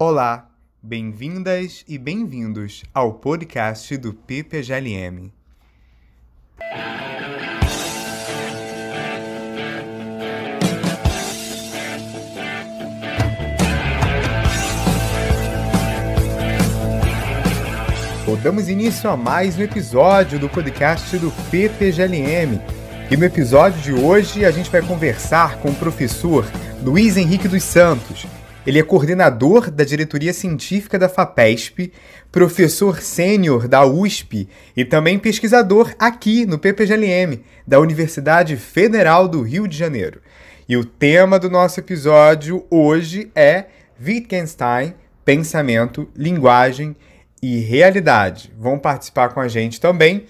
Olá, bem-vindas e bem-vindos ao podcast do PPGLM. Damos início a mais um episódio do podcast do PPGLM. E no episódio de hoje a gente vai conversar com o professor Luiz Henrique dos Santos. Ele é coordenador da diretoria científica da FAPESP, professor sênior da USP e também pesquisador aqui no PPGLM, da Universidade Federal do Rio de Janeiro. E o tema do nosso episódio hoje é Wittgenstein, pensamento, linguagem e realidade. Vão participar com a gente também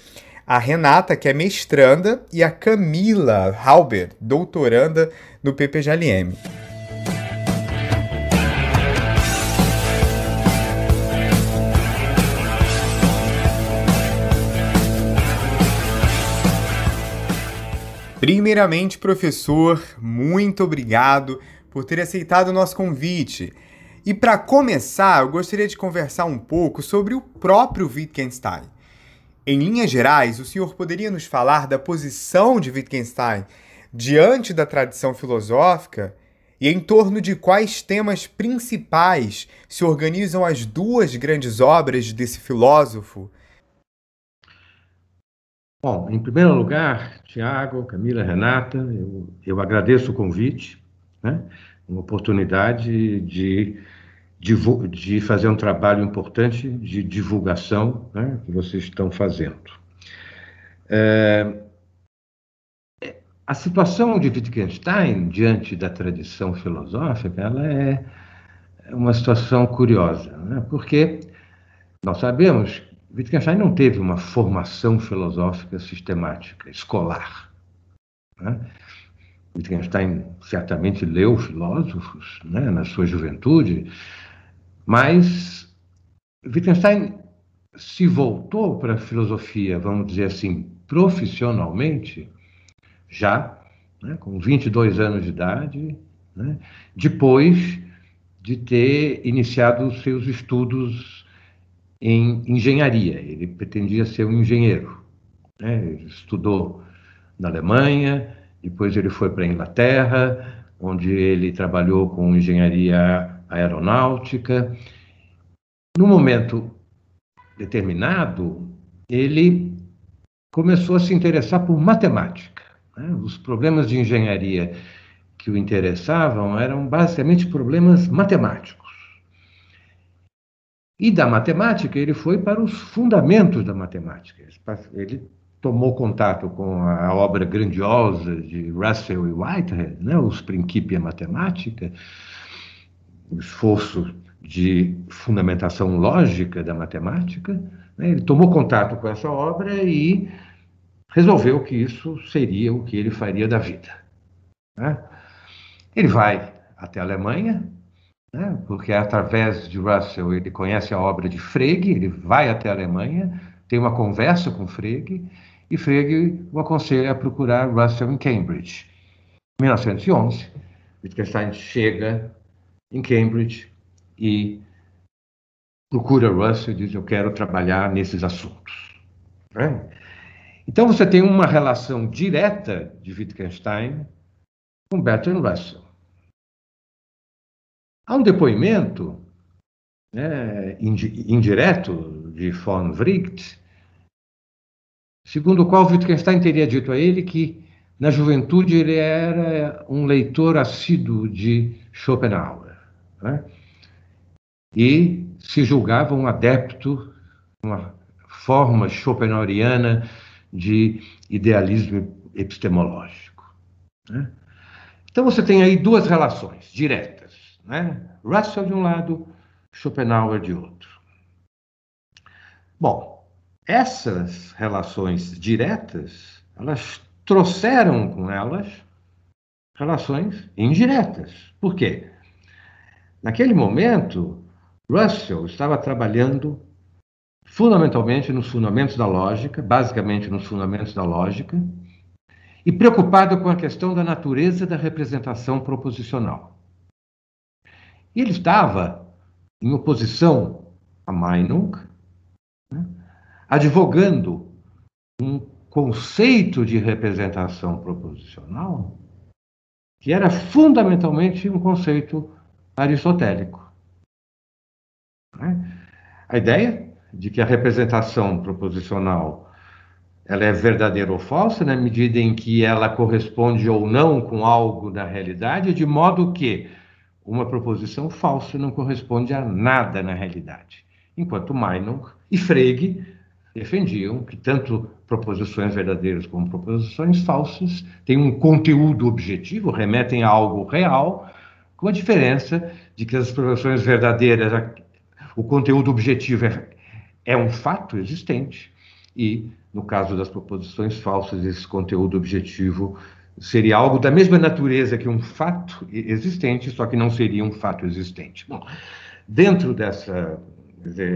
a Renata, que é mestranda, e a Camila Halber, doutoranda no PPGLM. Primeiramente, professor, muito obrigado por ter aceitado o nosso convite. E para começar, eu gostaria de conversar um pouco sobre o próprio Wittgenstein. Em linhas gerais, o senhor poderia nos falar da posição de Wittgenstein diante da tradição filosófica e em torno de quais temas principais se organizam as duas grandes obras desse filósofo? Bom, em primeiro lugar, Tiago, Camila, Renata, eu, eu agradeço o convite, né? uma oportunidade de de fazer um trabalho importante de divulgação né, que vocês estão fazendo. É, a situação de Wittgenstein diante da tradição filosófica ela é uma situação curiosa, né, porque nós sabemos Wittgenstein não teve uma formação filosófica sistemática, escolar. Né? Wittgenstein certamente leu filósofos né, na sua juventude, mas Wittgenstein se voltou para a filosofia, vamos dizer assim, profissionalmente, já né, com 22 anos de idade, né, depois de ter iniciado os seus estudos em engenharia. Ele pretendia ser um engenheiro. Né, ele estudou na Alemanha, depois ele foi para a Inglaterra, onde ele trabalhou com engenharia aeronáutica. No momento determinado, ele começou a se interessar por matemática. Né? Os problemas de engenharia que o interessavam eram basicamente problemas matemáticos. E da matemática, ele foi para os fundamentos da matemática. Ele tomou contato com a obra grandiosa de Russell e Whitehead, né, os Principia Mathematica, o esforço de fundamentação lógica da matemática, né? ele tomou contato com essa obra e resolveu que isso seria o que ele faria da vida. Né? Ele vai até a Alemanha, né? porque através de Russell ele conhece a obra de Frege, ele vai até a Alemanha, tem uma conversa com Frege, e Frege o aconselha a procurar Russell em Cambridge. Em 1911, Wittgenstein chega em Cambridge e procura Russell e diz: Eu quero trabalhar nesses assuntos. Né? Então você tem uma relação direta de Wittgenstein com Bertrand Russell. Há um depoimento né, indireto de von Wright, segundo o qual Wittgenstein teria dito a ele que na juventude ele era um leitor assíduo de Schopenhauer né? e se julgava um adepto, uma forma schopenhaueriana de idealismo epistemológico. Né? Então você tem aí duas relações diretas, né? Russell de um lado, Schopenhauer de outro. Bom, essas relações diretas, elas trouxeram com elas relações indiretas. Por quê? Naquele momento, Russell estava trabalhando fundamentalmente nos fundamentos da lógica, basicamente nos fundamentos da lógica, e preocupado com a questão da natureza da representação proposicional. E ele estava em oposição a Meinung, né, advogando um conceito de representação proposicional que era fundamentalmente um conceito aristotélico. Né? A ideia de que a representação proposicional ela é verdadeira ou falsa na medida em que ela corresponde ou não com algo da realidade, de modo que uma proposição falsa não corresponde a nada na realidade. Enquanto Meinong e Frege defendiam que tanto proposições verdadeiras como proposições falsas têm um conteúdo objetivo, remetem a algo real, com a diferença de que as proposições verdadeiras, o conteúdo objetivo é, é um fato existente, e no caso das proposições falsas, esse conteúdo objetivo seria algo da mesma natureza que um fato existente, só que não seria um fato existente. Bom, dentro dessa,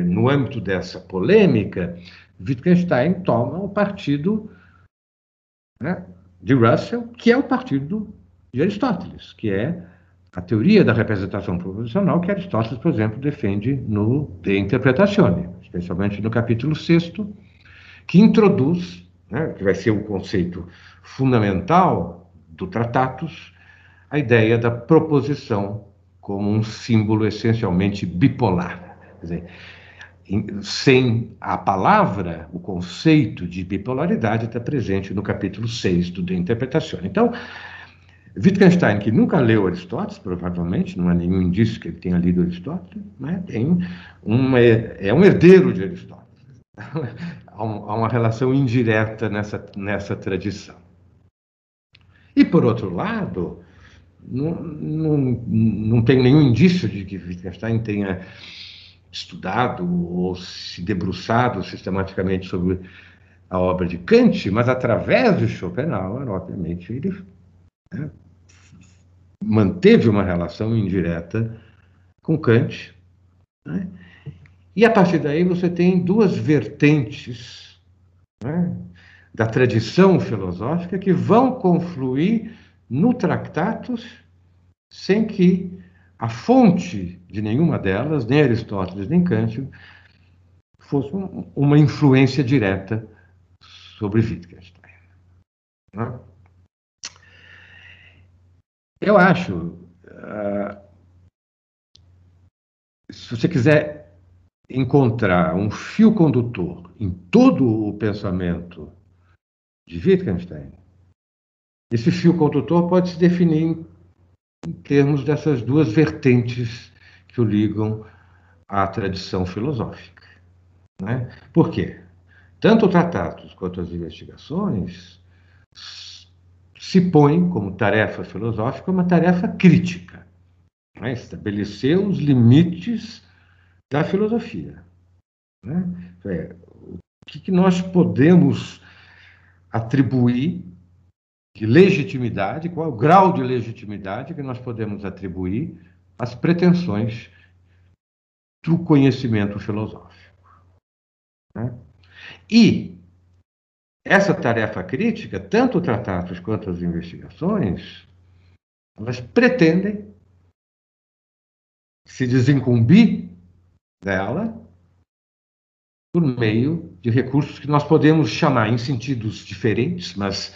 no âmbito dessa polêmica, Wittgenstein toma o partido né, de Russell, que é o partido de Aristóteles, que é a teoria da representação proposicional que Aristóteles, por exemplo, defende no De Interpretatione, especialmente no capítulo 6, que introduz, né, que vai ser o conceito fundamental do Tratatus, a ideia da proposição como um símbolo essencialmente bipolar. Quer dizer, sem a palavra, o conceito de bipolaridade está presente no capítulo 6 do De Interpretação. Então, Wittgenstein, que nunca leu Aristóteles, provavelmente, não há nenhum indício que ele tenha lido Aristóteles, né, tem uma, é um herdeiro de Aristóteles. Há, uma relação indireta nessa, nessa tradição. E, por outro lado, não, não, não tem nenhum indício de que Wittgenstein tenha estudado ou se debruçado sistematicamente sobre a obra de Kant, mas através de Schopenhauer, obviamente, ele né, manteve uma relação indireta com Kant. Né? E a partir daí você tem duas vertentes né, da tradição filosófica que vão confluir no Tractatus sem que a fonte de nenhuma delas, nem Aristóteles nem Kant, fosse uma influência direta sobre Wittgenstein. Né? Eu acho, uh, se você quiser encontrar um fio condutor em todo o pensamento de Wittgenstein, esse fio condutor pode se definir em termos dessas duas vertentes que o ligam à tradição filosófica. Né? Por quê? Tanto tratados quanto as investigações se põem como tarefa filosófica uma tarefa crítica, né? estabelecer os limites da filosofia. Né? É, o que, que nós podemos atribuir de legitimidade, qual o grau de legitimidade que nós podemos atribuir às pretensões do conhecimento filosófico. Né? E essa tarefa crítica, tanto tratados quanto as investigações, elas pretendem se desincumbir dela por meio de recursos que nós podemos chamar em sentidos diferentes, mas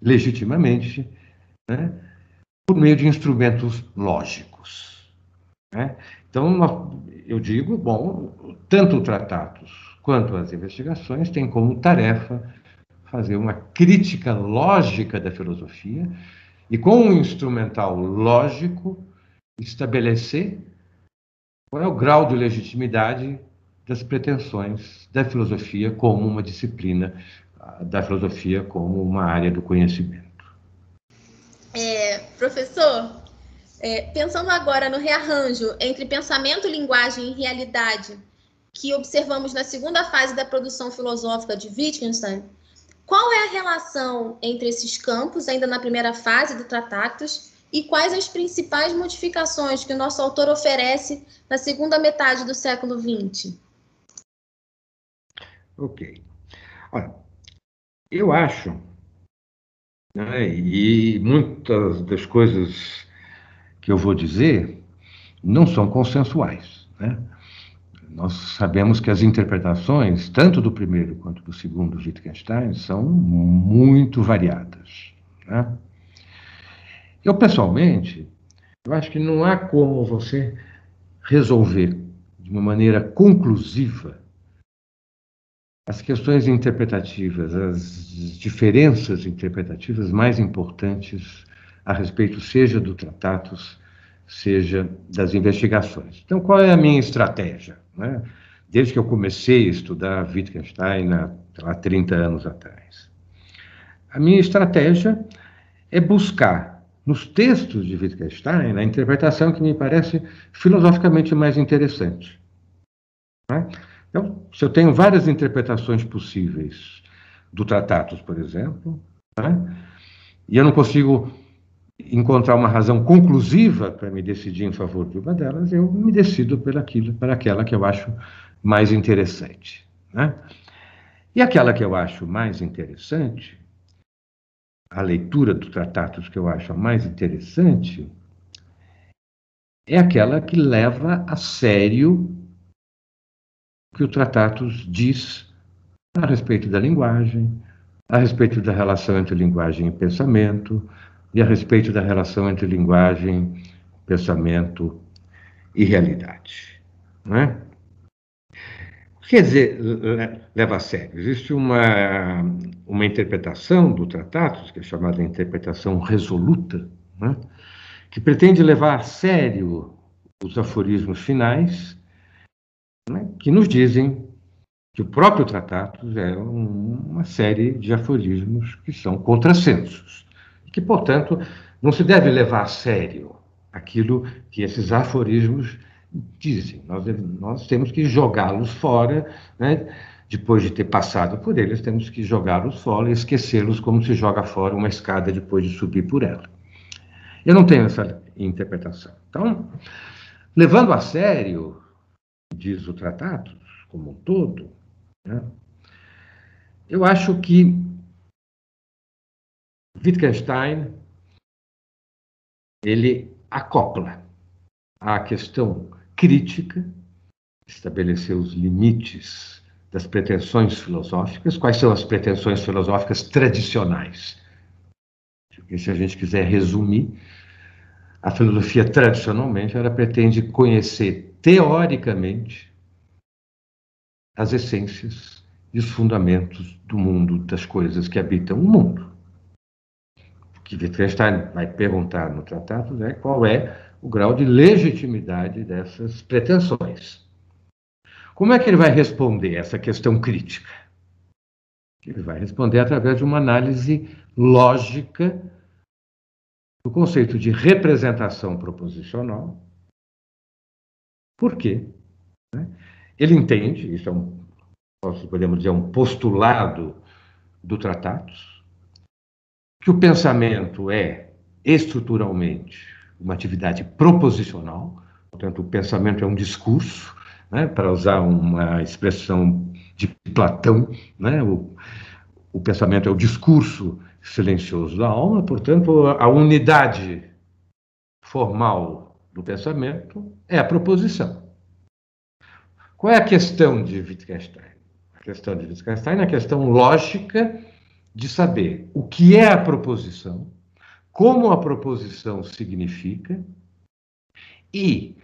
legitimamente, né, por meio de instrumentos lógicos. Né? Então, eu digo, bom, tanto tratados quanto as investigações têm como tarefa fazer uma crítica lógica da filosofia e, com um instrumental lógico, estabelecer qual é o grau de legitimidade das pretensões da filosofia como uma disciplina da filosofia como uma área do conhecimento. É, professor, é, pensando agora no rearranjo entre pensamento, linguagem e realidade que observamos na segunda fase da produção filosófica de Wittgenstein, qual é a relação entre esses campos, ainda na primeira fase do Tratatus, e quais as principais modificações que o nosso autor oferece na segunda metade do século XX? Ok. Olha, eu acho, né, e muitas das coisas que eu vou dizer não são consensuais. Né? Nós sabemos que as interpretações, tanto do primeiro quanto do segundo Wittgenstein, são muito variadas. Né? Eu, pessoalmente, eu acho que não há como você resolver de uma maneira conclusiva as questões interpretativas, as diferenças interpretativas mais importantes a respeito, seja do tratados, seja das investigações. Então, qual é a minha estratégia? Né? Desde que eu comecei a estudar Wittgenstein há 30 anos atrás. A minha estratégia é buscar nos textos de Wittgenstein a interpretação que me parece filosoficamente mais interessante. Né? Então, se eu tenho várias interpretações possíveis do Tratatus, por exemplo, né? e eu não consigo encontrar uma razão conclusiva para me decidir em favor de uma delas, eu me decido por aquilo, por aquela que eu acho mais interessante. Né? E aquela que eu acho mais interessante, a leitura do Tratatus que eu acho a mais interessante, é aquela que leva a sério que o Tratatus diz a respeito da linguagem, a respeito da relação entre linguagem e pensamento, e a respeito da relação entre linguagem, pensamento e realidade. Não é? Quer dizer, leva a sério. Existe uma, uma interpretação do Tratatus, que é chamada interpretação resoluta, né? que pretende levar a sério os aforismos finais né, que nos dizem que o próprio Tratatus é um, uma série de aforismos que são contrassensos, que, portanto, não se deve levar a sério aquilo que esses aforismos dizem. Nós, nós temos que jogá-los fora, né? depois de ter passado por eles, temos que jogá-los fora e esquecê-los como se joga fora uma escada depois de subir por ela. Eu não tenho essa interpretação. Então, levando a sério diz o tratado como um todo, né? eu acho que Wittgenstein ele acopla a questão crítica, estabelecer os limites das pretensões filosóficas. Quais são as pretensões filosóficas tradicionais? Se a gente quiser resumir, a filosofia tradicionalmente ela pretende conhecer teoricamente, as essências e os fundamentos do mundo, das coisas que habitam o mundo. O que Wittgenstein vai perguntar no tratado é qual é o grau de legitimidade dessas pretensões. Como é que ele vai responder essa questão crítica? Ele vai responder através de uma análise lógica do conceito de representação proposicional por quê? Né? Ele entende, isso é um, podemos dizer, um postulado do Tratados, que o pensamento é estruturalmente uma atividade proposicional, portanto, o pensamento é um discurso, né, para usar uma expressão de Platão, né, o, o pensamento é o discurso silencioso da alma, portanto, a unidade formal do pensamento é a proposição. Qual é a questão de Wittgenstein? A questão de Wittgenstein é a questão lógica de saber o que é a proposição, como a proposição significa e,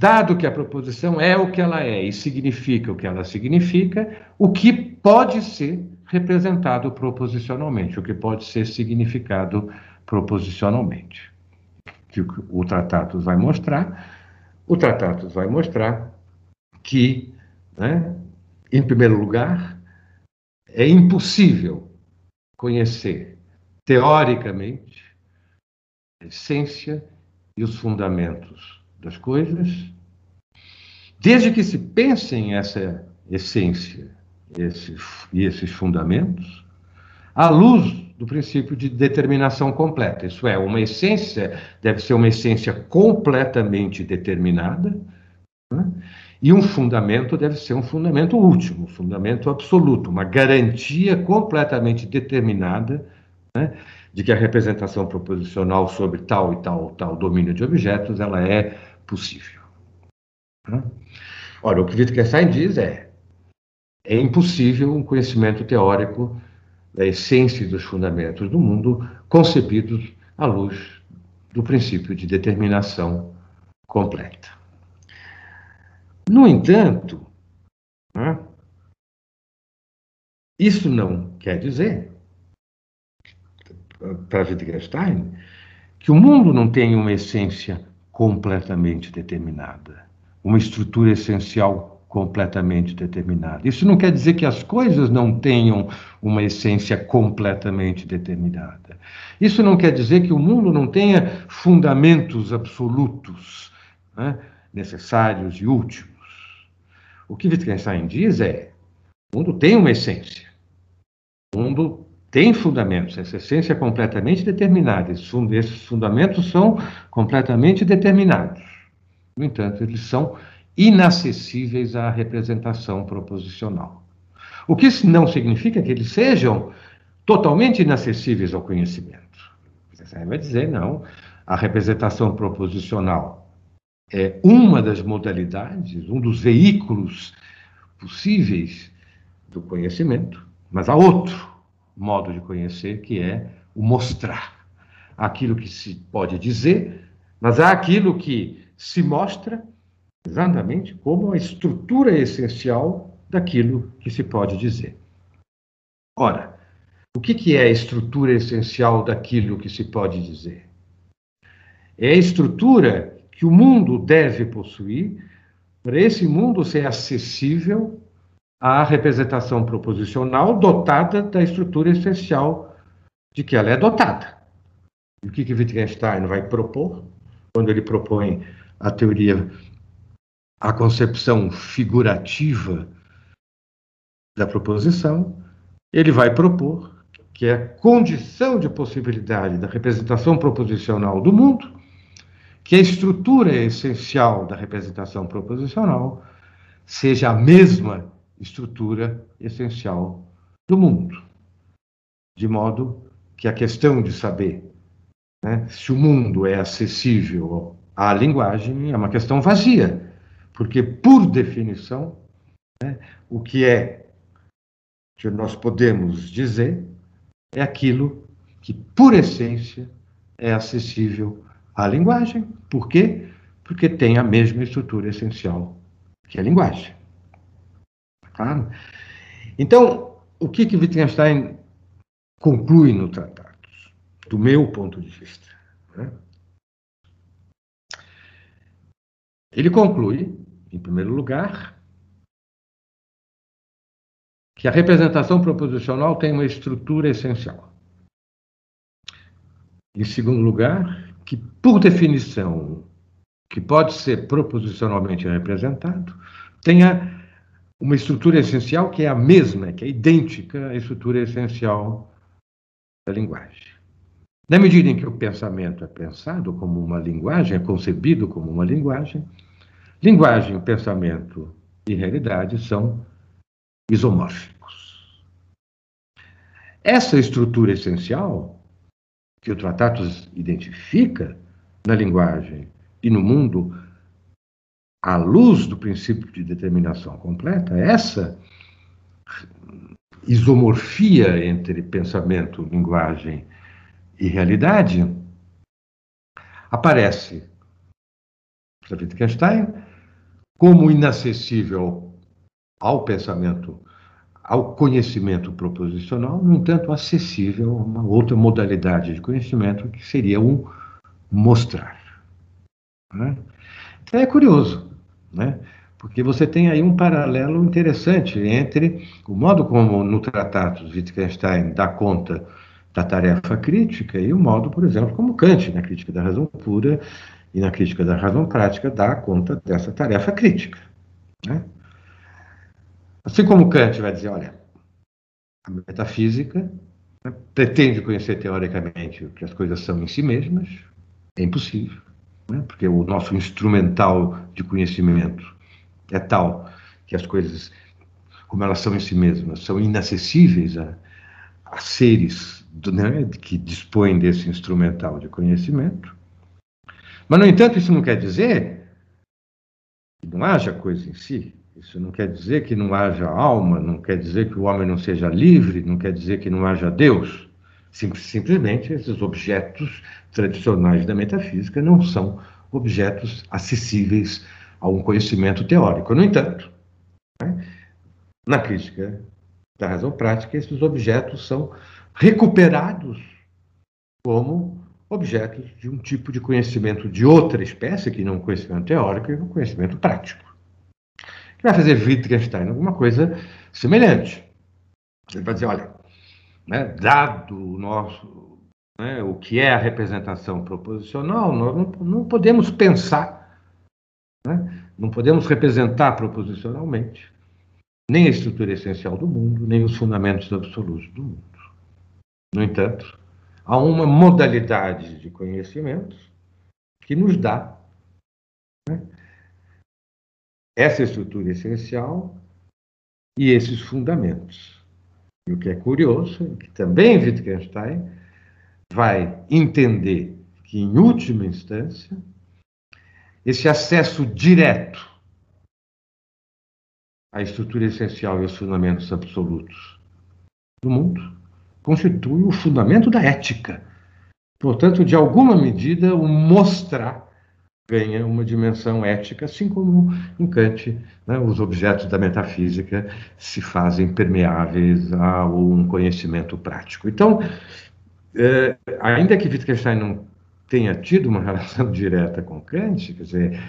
dado que a proposição é o que ela é e significa o que ela significa, o que pode ser representado proposicionalmente, o que pode ser significado proposicionalmente. Que o tratado vai mostrar, o tratado vai mostrar que, né, em primeiro lugar, é impossível conhecer teoricamente essência e os fundamentos das coisas, desde que se pensem essa essência esse, e esses fundamentos, à luz do princípio de determinação completa. Isso é, uma essência deve ser uma essência completamente determinada, né? e um fundamento deve ser um fundamento último, um fundamento absoluto, uma garantia completamente determinada né? De que a representação proposicional sobre tal e tal tal domínio de objetos ela é possível. Né? Ora, o que Wittgenstein diz é é impossível um conhecimento teórico da essência e dos fundamentos do mundo concebidos à luz do princípio de determinação completa. No entanto, né, isso não quer dizer, para Wittgenstein, que o mundo não tem uma essência completamente determinada, uma estrutura essencial completamente determinada. Isso não quer dizer que as coisas não tenham uma essência completamente determinada. Isso não quer dizer que o mundo não tenha fundamentos absolutos, né, necessários e últimos. O que Wittgenstein diz é: o mundo tem uma essência. O mundo tem fundamentos, essa essência é completamente determinada, esses fundamentos são completamente determinados. No entanto, eles são inacessíveis à representação proposicional. O que não significa que eles sejam totalmente inacessíveis ao conhecimento. Você vai dizer, não, a representação proposicional é uma das modalidades, um dos veículos possíveis do conhecimento, mas há outro modo de conhecer que é o mostrar. Aquilo que se pode dizer, mas há aquilo que se mostra exatamente como a estrutura essencial daquilo que se pode dizer. Ora, o que, que é a estrutura essencial daquilo que se pode dizer? É a estrutura que o mundo deve possuir para esse mundo ser acessível à representação proposicional dotada da estrutura essencial de que ela é dotada. E o que, que Wittgenstein vai propor quando ele propõe a teoria a concepção figurativa da proposição, ele vai propor que é a condição de possibilidade da representação proposicional do mundo, que a estrutura essencial da representação proposicional seja a mesma estrutura essencial do mundo. De modo que a questão de saber né, se o mundo é acessível à linguagem é uma questão vazia porque, por definição, né, o que é que nós podemos dizer é aquilo que, por essência, é acessível à linguagem. Por quê? Porque tem a mesma estrutura essencial que a linguagem. Claro? Então, o que, que Wittgenstein conclui no Tratados, do meu ponto de vista? Né? Ele conclui, em primeiro lugar, que a representação proposicional tem uma estrutura essencial. Em segundo lugar, que, por definição, que pode ser proposicionalmente representado, tenha uma estrutura essencial que é a mesma, que é idêntica à estrutura essencial da linguagem. Na medida em que o pensamento é pensado como uma linguagem, é concebido como uma linguagem, linguagem, pensamento e realidade são isomórficos. Essa estrutura essencial que o Tratatus identifica na linguagem e no mundo, à luz do princípio de determinação completa, essa isomorfia entre pensamento, linguagem e realidade aparece para Wittgenstein como inacessível ao pensamento, ao conhecimento proposicional, no entanto, acessível a uma outra modalidade de conhecimento que seria um mostrar. Né? Então é curioso, né? porque você tem aí um paralelo interessante entre o modo como no Tratado Wittgenstein dá conta da tarefa crítica e o modo, por exemplo, como Kant, na crítica da razão pura e na crítica da razão prática, dá conta dessa tarefa crítica. Né? Assim como Kant vai dizer, olha, a metafísica né, pretende conhecer teoricamente o que as coisas são em si mesmas, é impossível, né? porque o nosso instrumental de conhecimento é tal que as coisas, como elas são em si mesmas, são inacessíveis a, a seres né, que dispõem desse instrumental de conhecimento. Mas, no entanto, isso não quer dizer não haja coisa em si. Isso não quer dizer que não haja alma, não quer dizer que o homem não seja livre, não quer dizer que não haja Deus. Simplesmente esses objetos tradicionais da metafísica não são objetos acessíveis a um conhecimento teórico. No entanto, né, na crítica da razão prática, esses objetos são recuperados como objetos de um tipo de conhecimento de outra espécie, que não é um conhecimento teórico, e um conhecimento prático. Que vai fazer Wittgenstein alguma coisa semelhante. Ele vai dizer, olha, né, dado o nosso, né, o que é a representação proposicional, nós não, não podemos pensar, né, não podemos representar proposicionalmente nem a estrutura essencial do mundo, nem os fundamentos absolutos do mundo. No entanto, há uma modalidade de conhecimento que nos dá né, essa estrutura essencial e esses fundamentos. E o que é curioso que também Wittgenstein vai entender que, em última instância, esse acesso direto à estrutura essencial e aos fundamentos absolutos do mundo constitui o fundamento da ética. Portanto, de alguma medida, o mostrar ganha uma dimensão ética, assim como em Kant né, os objetos da metafísica se fazem permeáveis a um conhecimento prático. Então, é, ainda que Wittgenstein não tenha tido uma relação direta com Kant, quer dizer,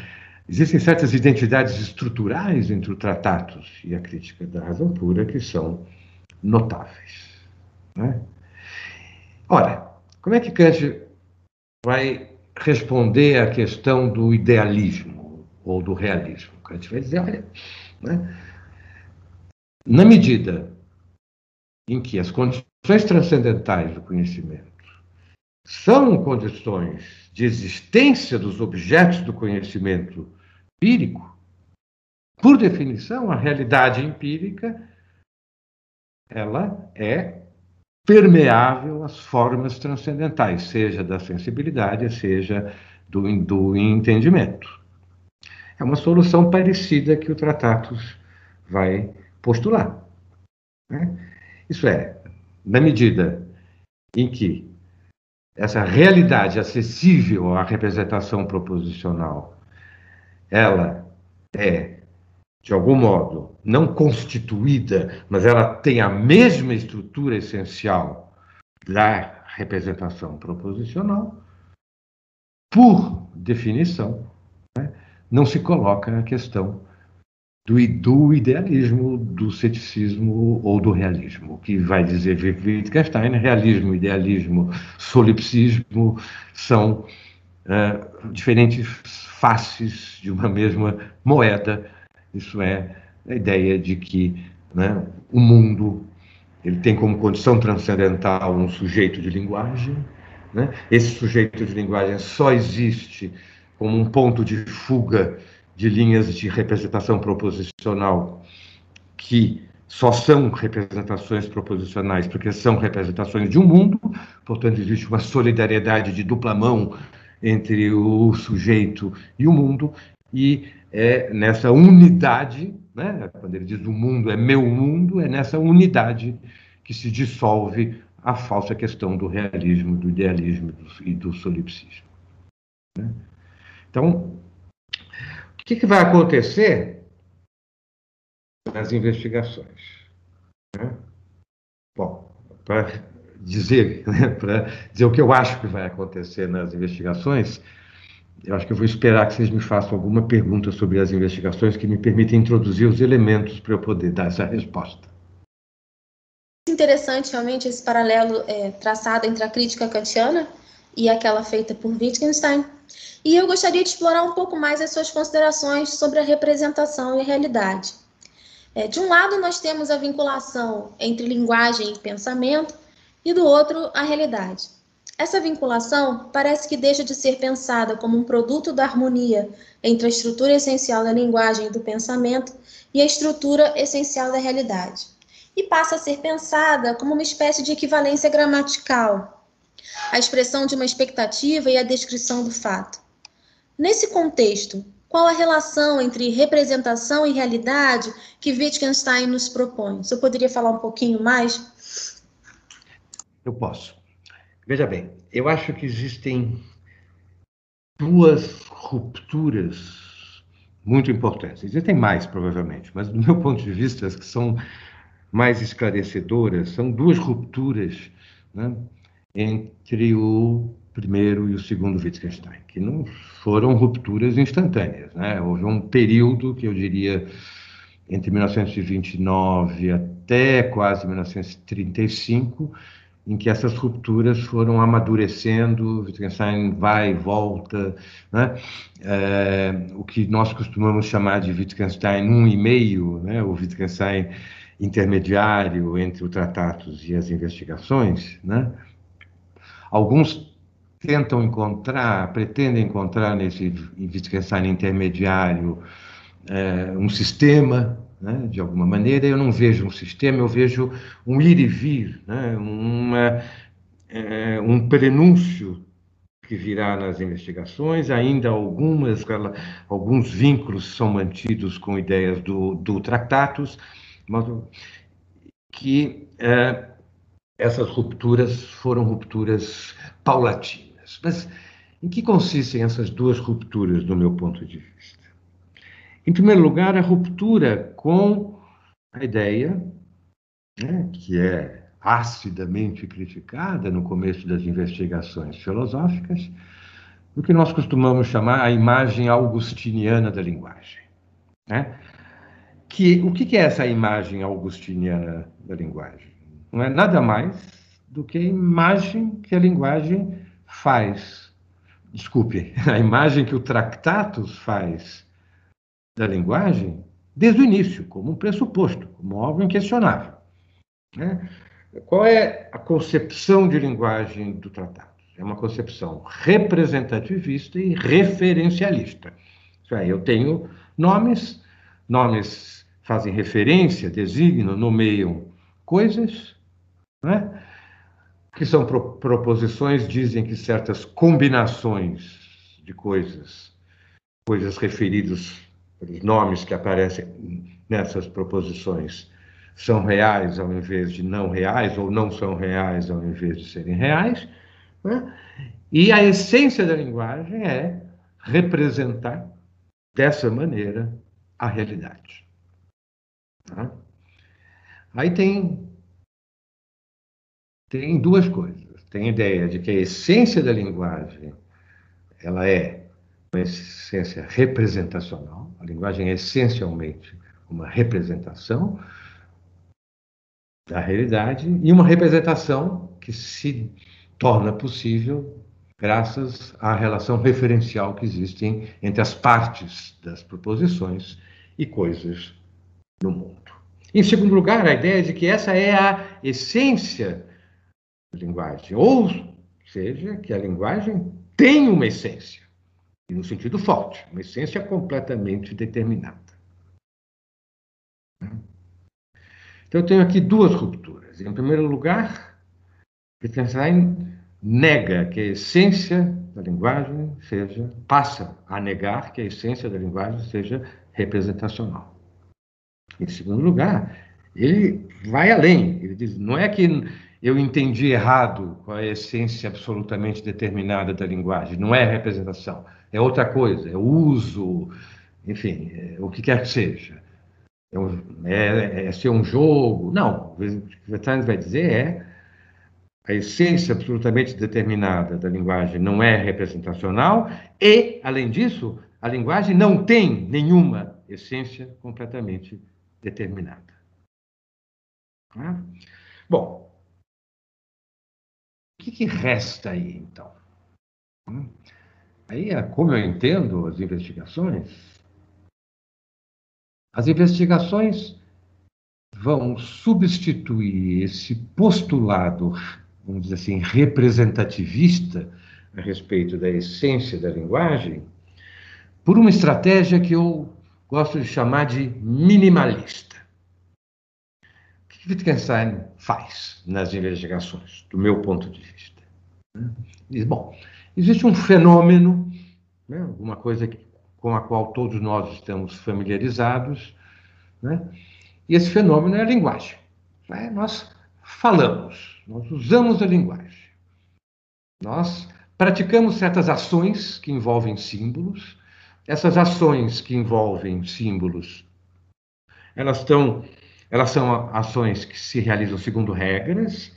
existem certas identidades estruturais entre o Tratatus e a crítica da razão pura que são notáveis. Né? Ora, como é que Kant vai responder à questão do idealismo ou do realismo? Kant vai dizer, olha, né? na medida em que as condições transcendentais do conhecimento são condições de existência dos objetos do conhecimento empírico, por definição, a realidade empírica ela é permeável às formas transcendentais, seja da sensibilidade, seja do, do entendimento. É uma solução parecida que o Tratatus vai postular. Né? Isso é, na medida em que essa realidade acessível à representação proposicional, ela é de algum modo, não constituída, mas ela tem a mesma estrutura essencial da representação proposicional, por definição, né, não se coloca a questão do, do, idealismo, do ceticismo ou do realismo, que vai dizer Wittgenstein, realismo, idealismo, solipsismo são é, diferentes faces de uma mesma moeda isso é a ideia de que né, o mundo ele tem como condição transcendental um sujeito de linguagem. Né? Esse sujeito de linguagem só existe como um ponto de fuga de linhas de representação proposicional que só são representações proposicionais porque são representações de um mundo, portanto, existe uma solidariedade de dupla mão entre o sujeito e o mundo, e é nessa unidade, né, quando ele diz o mundo é meu mundo, é nessa unidade que se dissolve a falsa questão do realismo, do idealismo e do solipsismo. Né? Então, o que, que, vai acontecer nas investigações? Né? Bom, para dizer, né, para dizer o que eu acho que vai acontecer nas investigações, eu acho que eu vou esperar que vocês me façam alguma pergunta sobre as investigações que me permitem introduzir os elementos para eu poder dar essa resposta. Interessante, realmente, esse paralelo é, traçado entre a crítica kantiana e aquela feita por Wittgenstein. E eu gostaria de explorar um pouco mais as suas considerações sobre a representação e a realidade. É, de um lado, nós temos a vinculação entre linguagem e pensamento, e do outro, a realidade. Essa vinculação parece que deixa de ser pensada como um produto da harmonia entre a estrutura essencial da linguagem e do pensamento e a estrutura essencial da realidade, e passa a ser pensada como uma espécie de equivalência gramatical, a expressão de uma expectativa e a descrição do fato. Nesse contexto, qual a relação entre representação e realidade que Wittgenstein nos propõe? Você poderia falar um pouquinho mais? Eu posso. Veja bem, eu acho que existem duas rupturas muito importantes. Existem mais, provavelmente, mas do meu ponto de vista, as que são mais esclarecedoras são duas rupturas né, entre o primeiro e o segundo Wittgenstein, que não foram rupturas instantâneas. Né? Houve um período que eu diria entre 1929 até quase 1935, em que essas rupturas foram amadurecendo, Wittgenstein vai e volta, né? É, o que nós costumamos chamar de Wittgenstein um e meio, né? o Wittgenstein intermediário entre o Tratados e as investigações, né? Alguns tentam encontrar, pretendem encontrar nesse Wittgenstein intermediário é, um sistema, né, de alguma maneira. Eu não vejo um sistema, eu vejo um ir e vir, né, uma, é, um prenúncio que virá nas investigações, ainda algumas, alguns vínculos são mantidos com ideias do, do Tratatus, mas que é, essas rupturas foram rupturas paulatinas. Mas em que consistem essas duas rupturas, do meu ponto de vista? Em primeiro lugar, a ruptura com a ideia, né, que é acidamente criticada no começo das investigações filosóficas, do que nós costumamos chamar a imagem augustiniana da linguagem. Né? Que, o que é essa imagem augustiniana da linguagem? Não é nada mais do que a imagem que a linguagem faz, desculpe, a imagem que o Tractatus faz da linguagem desde o início, como um pressuposto, como algo inquestionável. Né? Qual é a concepção de linguagem do Tratatus? É uma concepção representativista e referencialista. Isso aí, eu tenho nomes, nomes fazem referência, designam, nomeiam coisas, né? que são pro, proposições, dizem que certas combinações de coisas, coisas referidas pelos nomes que aparecem nessas proposições, são reais ao invés de não reais, ou não são reais ao invés de serem reais. Né? E a essência da linguagem é representar dessa maneira a realidade. Tá? Aí tem tem duas coisas. Tem a ideia de que a essência da linguagem ela é uma essência representacional. A linguagem é essencialmente uma representação da realidade e uma representação que se torna possível graças à relação referencial que existe entre as partes das proposições e coisas no mundo. Em segundo lugar, a ideia de que essa é a essência linguagem. Ou seja, que a linguagem tem uma essência, e no sentido forte, uma essência completamente determinada. Então, eu tenho aqui duas rupturas. Em primeiro lugar, Wittgenstein nega que a essência da linguagem seja, passa a negar que a essência da linguagem seja representacional. Em segundo lugar, ele vai além. Ele diz, não é que eu entendi errado é a essência absolutamente determinada da linguagem. Não é representação, é outra coisa, é uso, enfim, é, o que quer que seja. É, é, é, ser um jogo. Não, o que Vertanes vai dizer é a essência absolutamente determinada da linguagem não é representacional e, além disso, a linguagem não tem nenhuma essência completamente determinada. Tá? Bom, que, que resta aí, então? Hum? Aí, é como eu entendo as investigações, as investigações vão substituir esse postulado, vamos dizer assim, representativista a respeito da essência da linguagem, por uma estratégia que eu gosto de chamar de minimalista Wittgenstein faz nas investigações, do meu ponto de vista? Né? Diz, bom, existe um fenômeno, né, alguma coisa que com a qual todos nós estamos familiarizados, né? e esse fenômeno é a linguagem. Né? Nós falamos, nós usamos a linguagem. Nós praticamos certas ações que envolvem símbolos. Essas ações que envolvem símbolos, elas estão, elas são ações que se realizam segundo regras,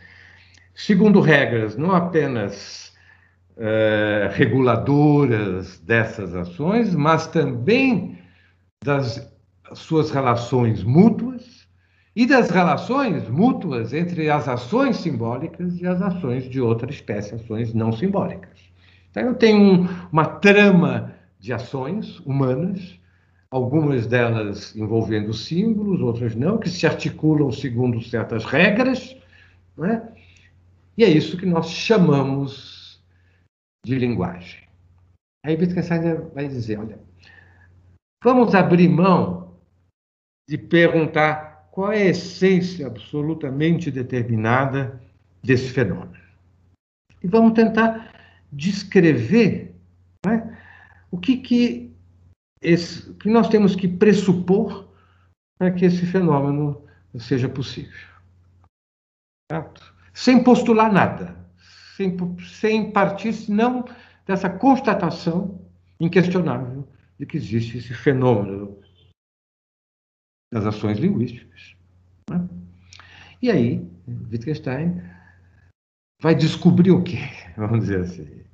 segundo regras não apenas uh, reguladoras dessas ações, mas também das suas relações mútuas e das relações mútuas entre as ações simbólicas e as ações de outra espécie, ações não simbólicas. Então, eu tenho um, uma trama de ações humanas, algumas delas envolvendo símbolos, outras não, que se articulam segundo certas regras, né? e é isso que nós chamamos de linguagem. Aí Wittgenstein vai dizer, olha, vamos abrir mão de perguntar qual é a essência absolutamente determinada desse fenômeno. E vamos tentar descrever né, o que, que, esse, que nós temos que pressupor para que esse fenômeno seja possível. Certo? Sem postular nada, sem, sem partir senão dessa constatação inquestionável de que existe esse fenômeno das ações linguísticas. Né? E aí, Wittgenstein vai descobrir o quê? Vamos dizer assim.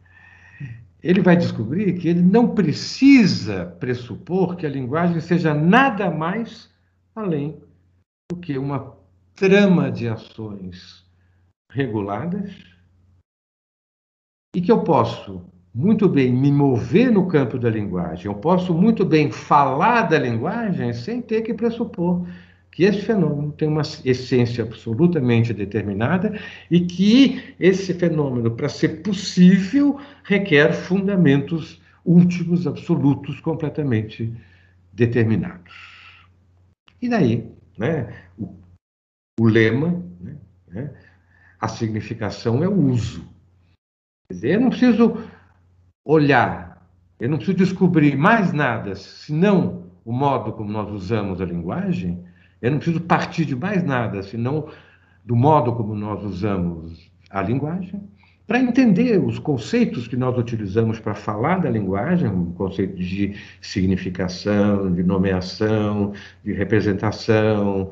Ele vai descobrir que ele não precisa pressupor que a linguagem seja nada mais além do que uma trama de ações reguladas e que eu posso muito bem me mover no campo da linguagem, eu posso muito bem falar da linguagem sem ter que pressupor que esse fenômeno tem uma essência absolutamente determinada e que esse fenômeno, para ser possível, requer fundamentos últimos, absolutos, completamente determinados. E daí, né, o, o lema, né, né a significação é o uso. Quer dizer, eu não preciso olhar, eu não preciso descobrir mais nada, senão o modo como nós usamos a linguagem, eu não preciso partir de mais nada, senão do modo como nós usamos a linguagem, para entender os conceitos que nós utilizamos para falar da linguagem, o conceito de significação, de nomeação, de representação,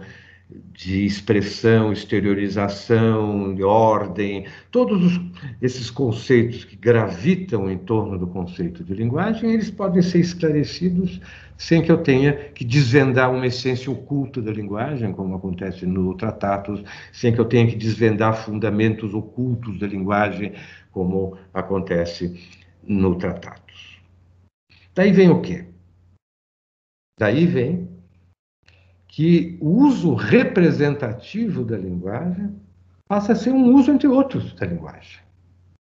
de expressão, exteriorização, de ordem, todos os, esses conceitos que gravitam em torno do conceito de linguagem, eles podem ser esclarecidos sem que eu tenha que desvendar uma essência oculta da linguagem, como acontece no Tratatus, sem que eu tenha que desvendar fundamentos ocultos da linguagem, como acontece no Tratatus. Daí vem o quê? Daí vem que o uso representativo da linguagem passa a ser um uso entre outros da linguagem.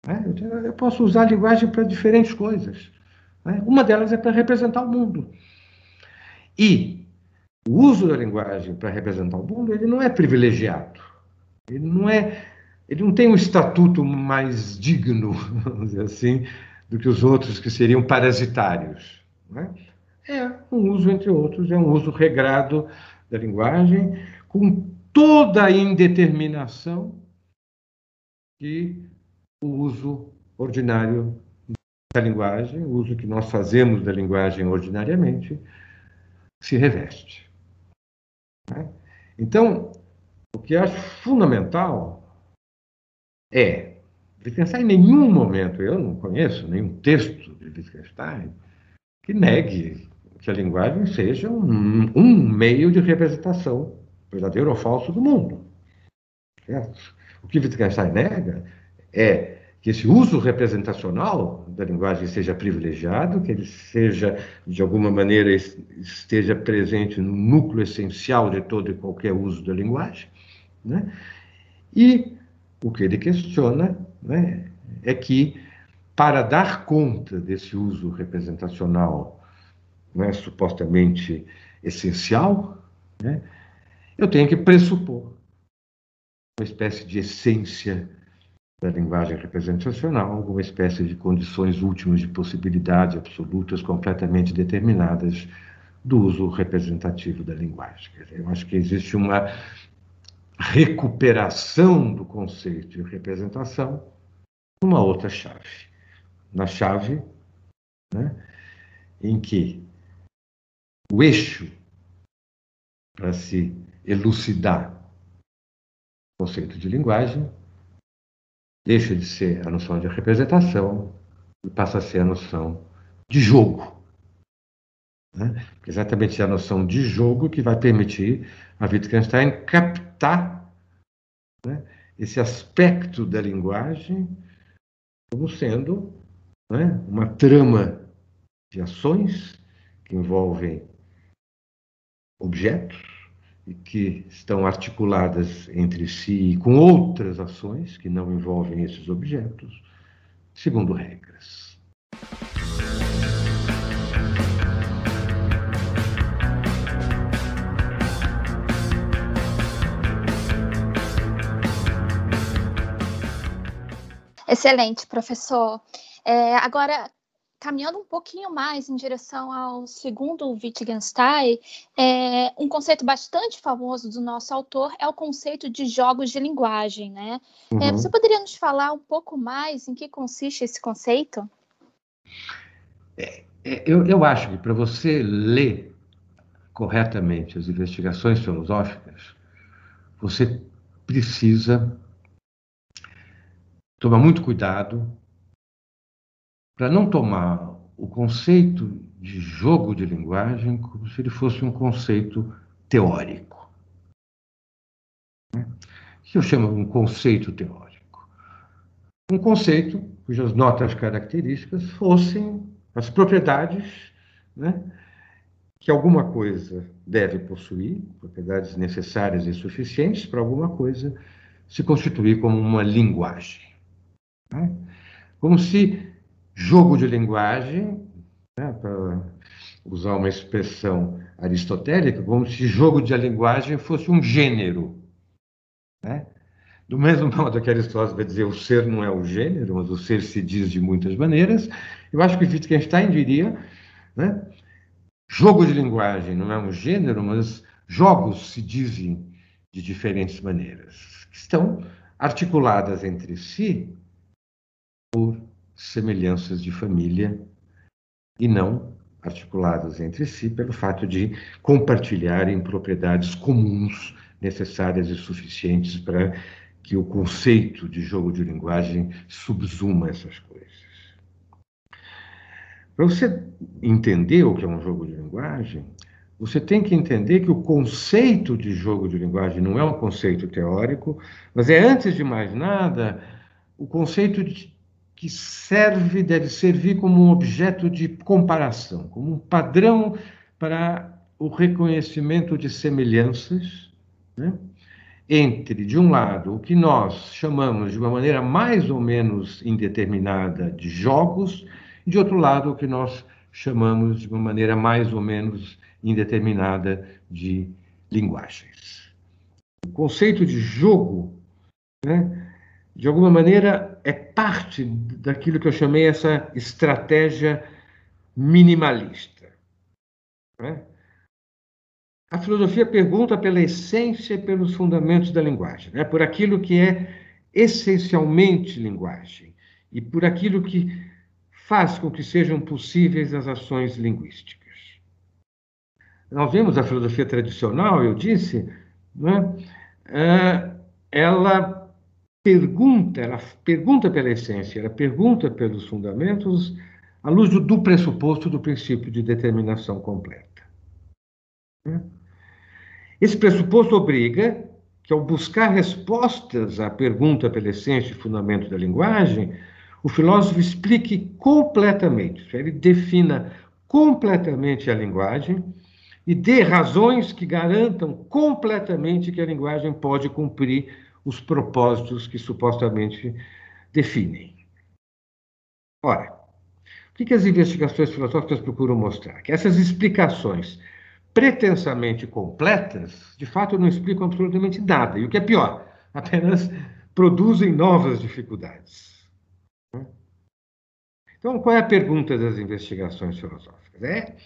Né? Eu posso usar a linguagem para diferentes coisas. Né? Uma delas é para representar o mundo. E o uso da linguagem para representar o mundo ele não é privilegiado. Ele não é, ele não tem um estatuto mais digno, vamos dizer assim, do que os outros que seriam parasitários. Né? É um uso, entre outros, é um uso regrado da linguagem, com toda a indeterminação que o uso ordinário da linguagem, o uso que nós fazemos da linguagem ordinariamente, se reveste. Né? Então, o que acho fundamental é Wittgenstein em nenhum momento, eu não conheço nenhum texto de Wittgenstein que negue que a linguagem seja um, um meio de representação, verdadeiro ou falso, do mundo. Certo? O que Wittgenstein nega é que esse uso representacional da linguagem seja privilegiado, que ele seja, de alguma maneira, esteja presente no núcleo essencial de todo e qualquer uso da linguagem. Né? E o que ele questiona né, é que, para dar conta desse uso representacional né, supostamente essencial, né, eu tenho que pressupor uma espécie de essência da linguagem representacional, uma espécie de condições últimas de possibilidades absolutas completamente determinadas do uso representativo da linguagem. Eu acho que existe uma recuperação do conceito de representação numa outra chave. Na chave né, em que o eixo para se elucidar o conceito de linguagem deixa de ser a noção de representação e passa a ser a noção de jogo. Né? Exatamente a noção de jogo que vai permitir a Wittgenstein captar né, esse aspecto da linguagem como sendo né, uma trama de ações que envolvem objetos e que estão articuladas entre si e com outras ações que não envolvem esses objetos, segundo regras. Excelente, professor. É, agora, caminhando um pouquinho mais em direção ao segundo Wittgenstein, é, um conceito bastante famoso do nosso autor é o conceito de jogos de linguagem, né? É, uhum. É, você poderia nos falar um pouco mais em que consiste esse conceito? É, é eu, eu acho que para você ler corretamente as investigações filosóficas, você precisa tomar muito cuidado para não tomar o conceito de jogo de linguagem como se ele fosse um conceito teórico. Né? Que eu chamo um conceito teórico. Um conceito cujas notas características fossem as propriedades né, que alguma coisa deve possuir, propriedades necessárias e suficientes para alguma coisa se constituir como uma linguagem. Né? Como se jogo de linguagem, né, para usar uma expressão aristotélica, como se jogo de linguagem fosse um gênero. Né? Do mesmo modo que Aristóteles vai dizer o ser não é o gênero, mas o ser se diz de muitas maneiras, eu acho que Wittgenstein diria, né, jogo de linguagem não é um gênero, mas jogos se dizem de diferentes maneiras, que estão articuladas entre si por semelhanças de família e não articuladas entre si pelo fato de compartilharem propriedades comuns necessárias e suficientes para que o conceito de jogo de linguagem subsuma essas coisas. Para você entender o que é um jogo de linguagem, você tem que entender que o conceito de jogo de linguagem não é um conceito teórico, mas é, antes de mais nada, o conceito de, que serve, deve servir como um objeto de comparação, como um padrão para o reconhecimento de semelhanças né? entre, de um lado, o que nós chamamos de uma maneira mais ou menos indeterminada de jogos, e de outro lado, o que nós chamamos de uma maneira mais ou menos indeterminada de linguagens. O conceito de jogo, né, de alguma maneira, é parte daquilo que eu chamei essa estratégia minimalista. Né? A filosofia pergunta pela essência e pelos fundamentos da linguagem, né? por aquilo que é essencialmente linguagem e por aquilo que faz com que sejam possíveis as ações linguísticas. Nós vemos a filosofia tradicional, eu disse, né? ela pergunta, ela pergunta pela essência, ela pergunta pelos fundamentos à luz do, pressuposto do princípio de determinação completa. Né? Esse pressuposto obriga que, ao buscar respostas à pergunta pela essência e fundamento da linguagem, o filósofo explique completamente, ele defina completamente a linguagem e dê razões que garantam completamente que a linguagem pode cumprir os propósitos que supostamente definem. Ora, o que, as investigações filosóficas procuram mostrar? Que essas explicações pretensamente completas, de fato, não explicam absolutamente nada. E o que é pior, apenas produzem novas dificuldades. Então, qual é a pergunta das investigações filosóficas? É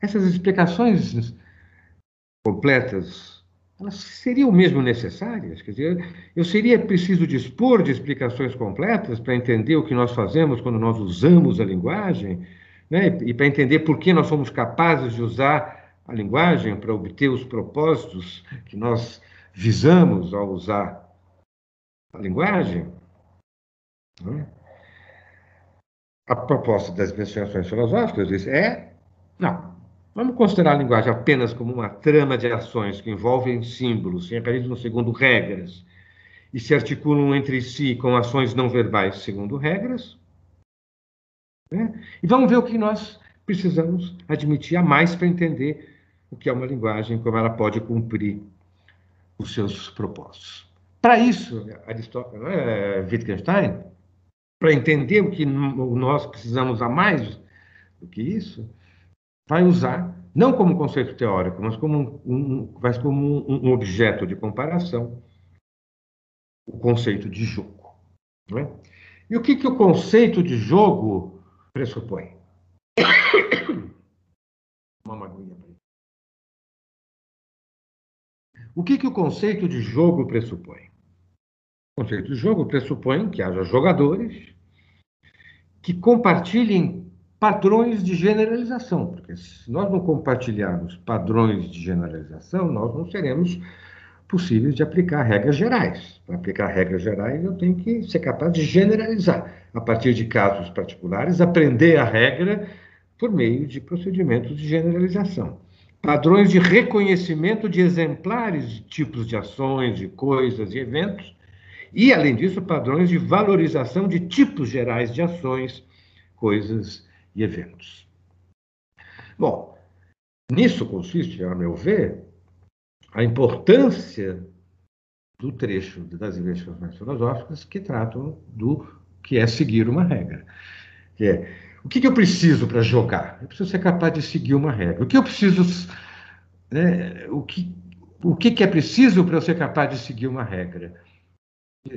essas explicações completas, elas seriam mesmo necessárias? Quer dizer, eu seria preciso dispor de explicações completas para entender o que nós fazemos quando nós usamos a linguagem, né? e para entender por que nós somos capazes de usar a linguagem para obter os propósitos que nós visamos ao usar a linguagem. Né? A proposta das investigações filosóficas é: não, Vamos considerar a linguagem apenas como uma trama de ações que envolvem símbolos, se realizam segundo regras e se articulam entre si com ações não verbais segundo regras. Né? E vamos ver o que nós precisamos admitir a mais para entender o que é uma linguagem, como ela pode cumprir os seus propósitos. Para isso, Aristóteles, é, Wittgenstein, para entender o que nós precisamos a mais do que isso, vai usar, não como conceito teórico, mas como um, mas como um, um, objeto de comparação, o conceito de jogo. É? E o que, que o conceito de jogo pressupõe? Uma aguinha O que, que o conceito de jogo pressupõe? O conceito de jogo pressupõe que haja jogadores que compartilhem padrões de generalização, porque se nós não compartilharmos padrões de generalização, nós não seremos possíveis de aplicar regras gerais. Para aplicar regras gerais, eu tenho que ser capaz de generalizar, a partir de casos particulares, aprender a regra por meio de procedimentos de generalização. Padrões de reconhecimento de exemplares de tipos de ações, de coisas e eventos, e, além disso, padrões de valorização de tipos gerais de ações, coisas e eventos. Bom, nisso consiste, a meu ver, a importância do trecho das investigações filosóficas que tratam do que é seguir uma regra. Que é, o que, que eu preciso para jogar? Eu preciso ser capaz de seguir uma regra. O que eu preciso. Né, o que, o que, que é preciso para eu ser capaz de seguir uma regra?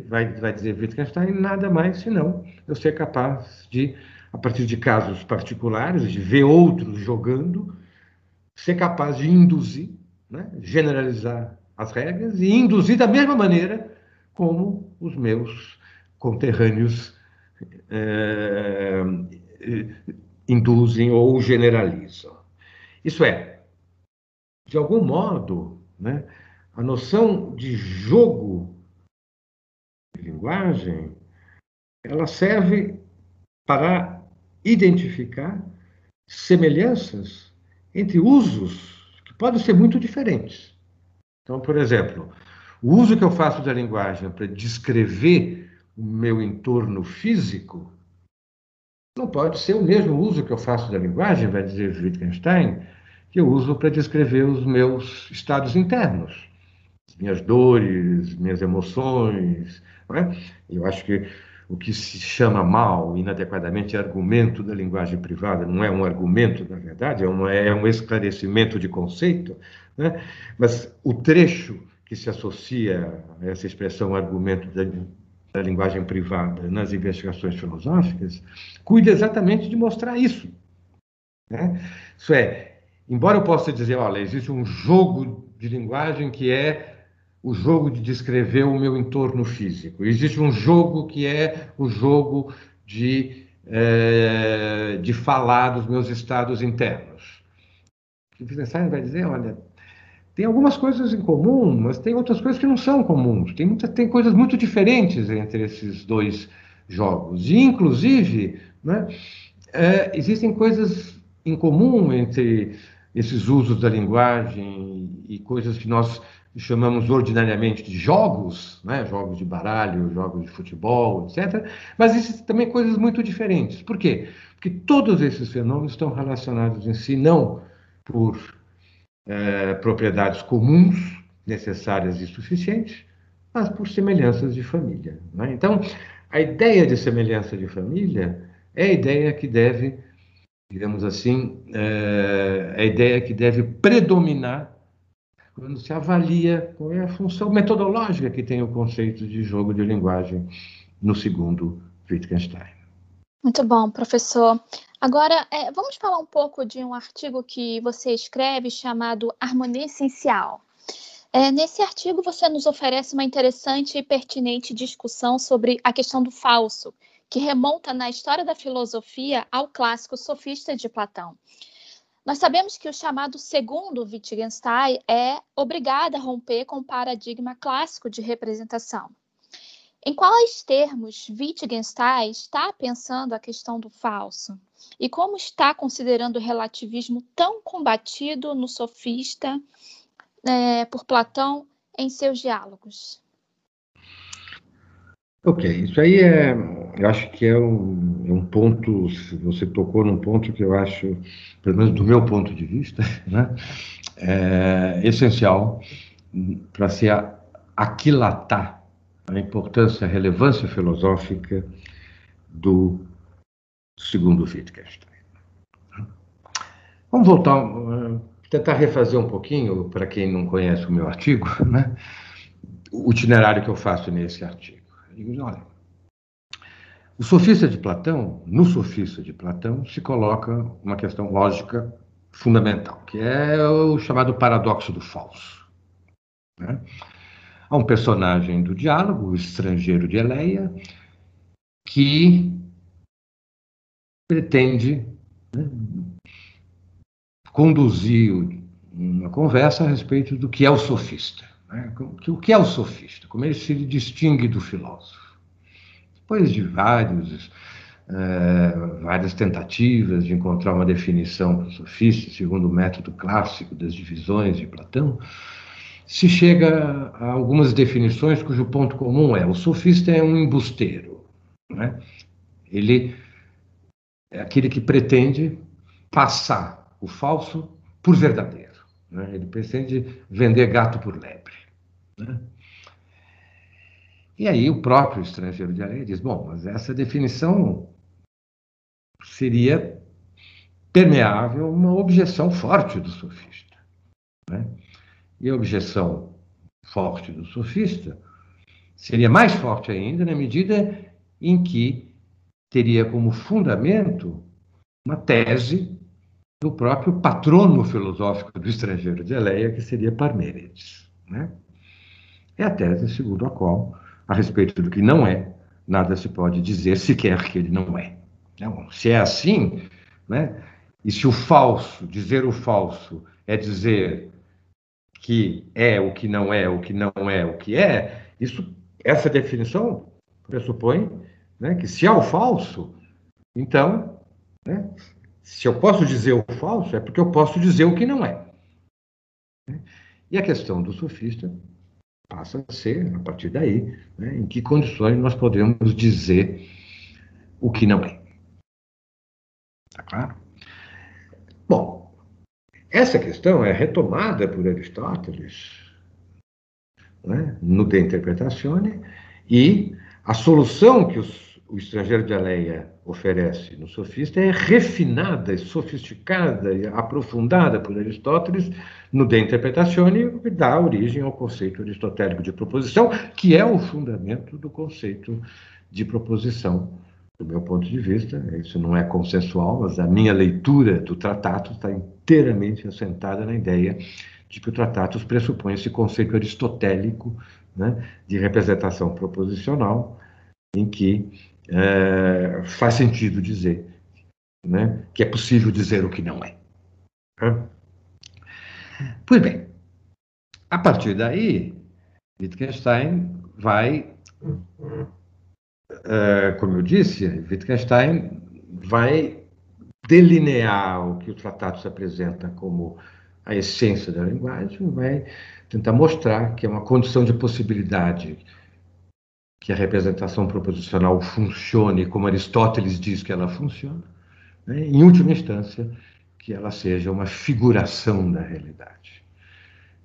Vai, vai dizer Wittgenstein, nada mais senão eu ser capaz de a partir de casos particulares, de ver outros jogando, ser capaz de induzir, né, generalizar as regras e induzir da mesma maneira como os meus conterrâneos é, induzem ou generalizam. Isso é, de algum modo, né, a noção de jogo de linguagem ela serve para identificar semelhanças entre usos que podem ser muito diferentes. Então, por exemplo, o uso que eu faço da linguagem para descrever o meu entorno físico não pode ser o mesmo uso que eu faço da linguagem, vai dizer Wittgenstein, que eu uso para descrever os meus estados internos, minhas dores, minhas emoções. É? Eu acho que o que se chama mal, inadequadamente, argumento da linguagem privada, não é um argumento, na verdade, é, é um esclarecimento de conceito, né? mas o trecho que se associa a essa expressão argumento da, da linguagem privada nas investigações filosóficas, cuida exatamente de mostrar isso. Né? Isso é, embora eu possa dizer, olha, existe um jogo de linguagem que é o jogo de descrever o meu entorno físico. Existe um jogo que é o jogo de, é, de falar dos meus estados internos. O Wittgenstein vai dizer, olha, tem algumas coisas em comum, mas tem outras coisas que não são comuns. Tem, muita, tem coisas muito diferentes entre esses dois jogos. E, inclusive, né, é, existem coisas em comum entre esses usos da linguagem e coisas que nós chamamos ordinariamente de jogos, né? jogos de baralho, jogos de futebol, etc. Mas existem também coisas muito diferentes. Por quê? Porque todos esses fenômenos estão relacionados em si não por é, propriedades comuns, necessárias e suficientes, mas por semelhanças de família. Né? Então, a ideia de semelhança de família é a ideia que deve, digamos assim, é, é a ideia que deve predominar quando se avalia qual é a função metodológica que tem o conceito de jogo de linguagem no segundo Wittgenstein. Muito bom, professor. Agora, é, vamos falar um pouco de um artigo que você escreve chamado Harmonia Essencial. É, nesse artigo, você nos oferece uma interessante e pertinente discussão sobre a questão do falso, que remonta na história da filosofia ao clássico sofista de Platão. Nós sabemos que o chamado segundo Wittgenstein é obrigado a romper com o paradigma clássico de representação. Em quais termos Wittgenstein está pensando a questão do falso? E como está considerando o relativismo tão combatido no sofista é, por Platão em seus diálogos? Ok, isso aí é, eu acho que é um, é um ponto, você tocou num ponto que eu acho, pelo menos do meu ponto de vista, né, é essencial para se aquilatar a importância, a relevância filosófica do segundo Wittgenstein. Vamos voltar, uh, tentar refazer um pouquinho, para quem não conhece o meu artigo, né, o itinerário que eu faço nesse artigo. Digo, olha, o sofista de Platão, no sofista de Platão, se coloca uma questão lógica fundamental, que é o chamado paradoxo do falso. Né? Há um personagem do diálogo, o estrangeiro de Eleia, que pretende né, conduzir uma conversa a respeito do que é o sofista. Né? O que é o sofista? Como ele se distingue do filósofo? Depois de vários, é, várias tentativas de encontrar uma definição para o sofista, segundo o método clássico das divisões de Platão, se chega a algumas definições cujo ponto comum é o sofista é um embusteiro. Né? Ele é aquele que pretende passar o falso por verdadeiro. Né? Ele pretende vender gato por lebre. Né? E aí o próprio estrangeiro de areia diz: bom, mas essa definição seria permeável uma objeção forte do sofista. Né? E a objeção forte do sofista seria mais forte ainda na medida em que teria como fundamento uma tese do próprio patrono filosófico do estrangeiro de Eleia, que seria Parmênides. Né? É a tese segundo a qual, a respeito do que não é, nada se pode dizer sequer que ele não é. Então, se é assim, né? e se o falso, dizer o falso, é dizer que é o que não é, o que não é o que é, isso, essa definição pressupõe né, que se há o falso, então, né, se eu posso dizer o falso, é porque eu posso dizer o que não é. E a questão do sofista passa a ser, a partir daí, né, em que condições nós podemos dizer o que não é. Tá claro? Bom, essa questão é retomada por Aristóteles né, no De Interpretatione e a solução que os, o estrangeiro de Aleia oferece no sofista é refinada, sofisticada e aprofundada por Aristóteles no De Interpretatione e dá origem ao conceito aristotélico de proposição, que é o fundamento do conceito de proposição. Do meu ponto de vista, isso não é consensual, mas a minha leitura do tratado está inteiramente assentada na ideia de que o tratado pressupõe esse conceito aristotélico né, de representação proposicional, em que é, faz sentido dizer né, que é possível dizer o que não é. Pois bem, a partir daí, Wittgenstein vai uh, como eu disse, Wittgenstein vai delinear o que o tratado se apresenta como a essência da linguagem, vai tentar mostrar que é uma condição de possibilidade que a representação proposicional funcione como Aristóteles diz que ela funciona, né? em última instância, que ela seja uma figuração da realidade,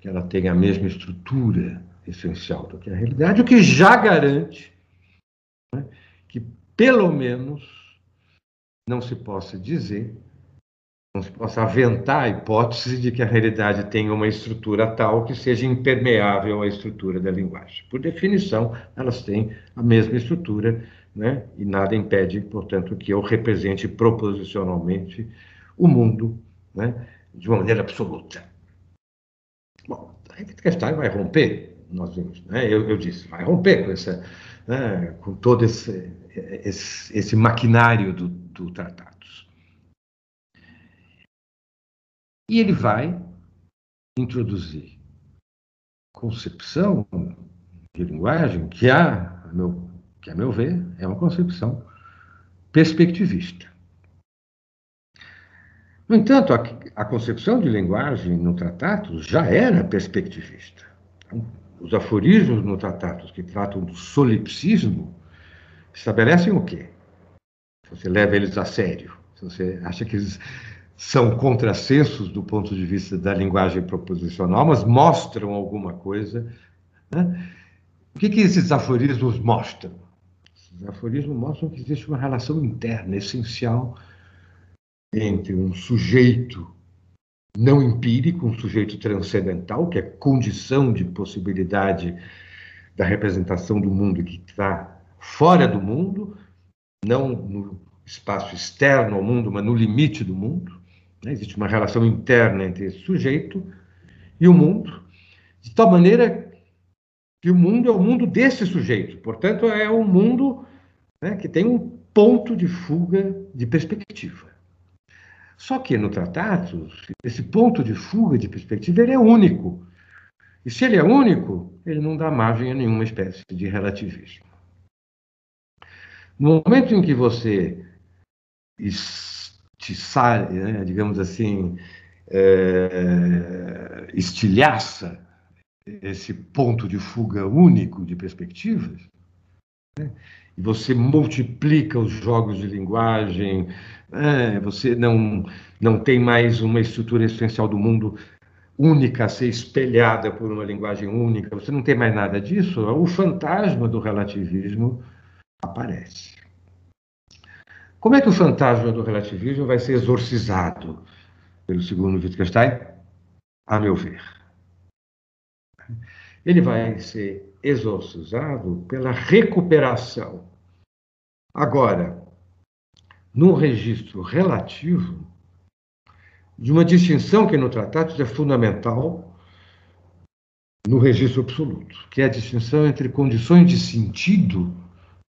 que ela tenha a mesma estrutura essencial do que a realidade, o que já garante né, que pelo menos não se possa dizer não se possa aventar a hipótese de que a realidade tenha uma estrutura tal que seja impermeável à estrutura da linguagem. Por definição, elas têm a mesma estrutura, né? e nada impede, portanto, que eu represente proposicionalmente o mundo né? de uma maneira absoluta. Bom, a Wittgenstein vai romper, nós vimos, né? eu, eu disse, vai romper com, essa, né? com todo esse, esse, esse maquinário do, do tratado. E ele vai introduzir concepção de linguagem que, a, meu, que, a meu ver, é uma concepção perspectivista. No entanto, a, a concepção de linguagem no tratado já era perspectivista. Então, os aforismos no tratado que tratam do solipsismo estabelecem o quê? Se você leva eles a sério, se você acha que eles são contrassensos do ponto de vista da linguagem proposicional, mas mostram alguma coisa. Né? O que, que esses aforismos mostram? Esses aforismos mostram que existe uma relação interna essencial entre um sujeito não empírico, um sujeito transcendental, que é condição de possibilidade da representação do mundo que está fora do mundo, não no espaço externo ao mundo, mas no limite do mundo, né? Existe uma relação interna entre esse sujeito e o mundo, de tal maneira que o mundo é o mundo desse sujeito. Portanto, é um mundo né, que tem um ponto de fuga de perspectiva. Só que no tratado, esse ponto de fuga de perspectiva ele é único. E se ele é único, ele não dá margem a nenhuma espécie de relativismo. No momento em que você atiçar, né, digamos assim, é, estilhaça esse ponto de fuga único de perspectivas, né, e você multiplica os jogos de linguagem, é, você não, não tem mais uma estrutura essencial do mundo única a ser espelhada por uma linguagem única, você não tem mais nada disso, o fantasma do relativismo aparece. Como é que o fantasma do relativismo vai ser exorcizado pelo segundo Wittgenstein? A meu ver. Ele vai ser exorcizado pela recuperação. Agora, no registro relativo, de uma distinção que no tratado é fundamental no registro absoluto, que é a distinção entre condições de sentido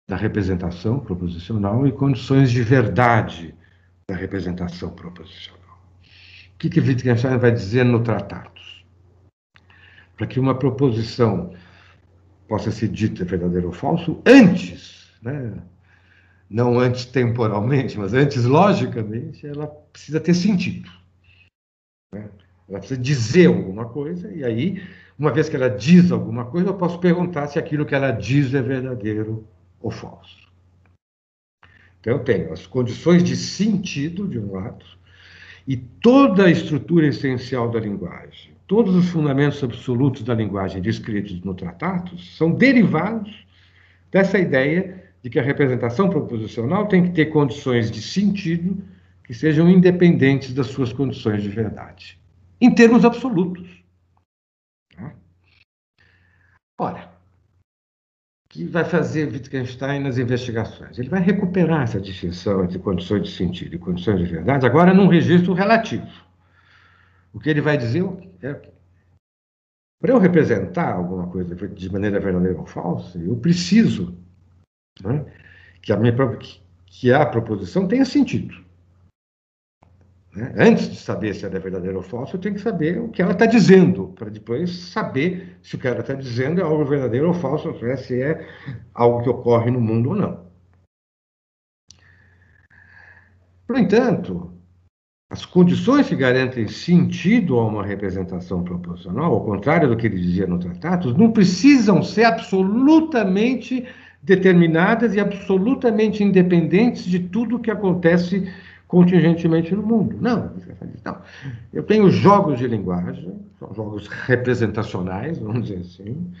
da representação proposicional e condições de verdade da representação proposicional. O que, que Wittgenstein vai dizer no Tratados? Para que uma proposição possa ser dita verdadeira ou falso, antes, né? não antes temporalmente, mas antes logicamente, ela precisa ter sentido. Né? Ela precisa dizer alguma coisa, e aí, uma vez que ela diz alguma coisa, eu posso perguntar se aquilo que ela diz é verdadeiro ou falso. Então, eu tenho as condições de sentido, de um lado, e toda a estrutura essencial da linguagem, todos os fundamentos absolutos da linguagem descritos no tratado são derivados dessa ideia de que a representação proposicional tem que ter condições de sentido que sejam independentes das suas condições de verdade, em termos absolutos. Tá? Ora, que vai fazer Wittgenstein nas investigações? Ele vai recuperar essa distinção entre condições de sentido e condições de verdade, agora num registro relativo. O que ele vai dizer é para eu representar alguma coisa de maneira verdadeira ou falsa, eu preciso né, que, a minha, que a proposição tenha sentido. Né? Antes de saber se ela é verdadeira ou falsa, eu tenho que saber o que ela está dizendo, para depois saber se o que ela está dizendo é algo verdadeiro ou falso, ou se é algo que ocorre no mundo ou não. No entanto, as condições que garantem sentido a uma representação proporcional, ao contrário do que ele dizia no tratado, não precisam ser absolutamente determinadas e absolutamente independentes de tudo o que acontece contingentemente no mundo. Não, não. Eu tenho jogos de linguagem, são jogos representacionais, vamos dizer assim.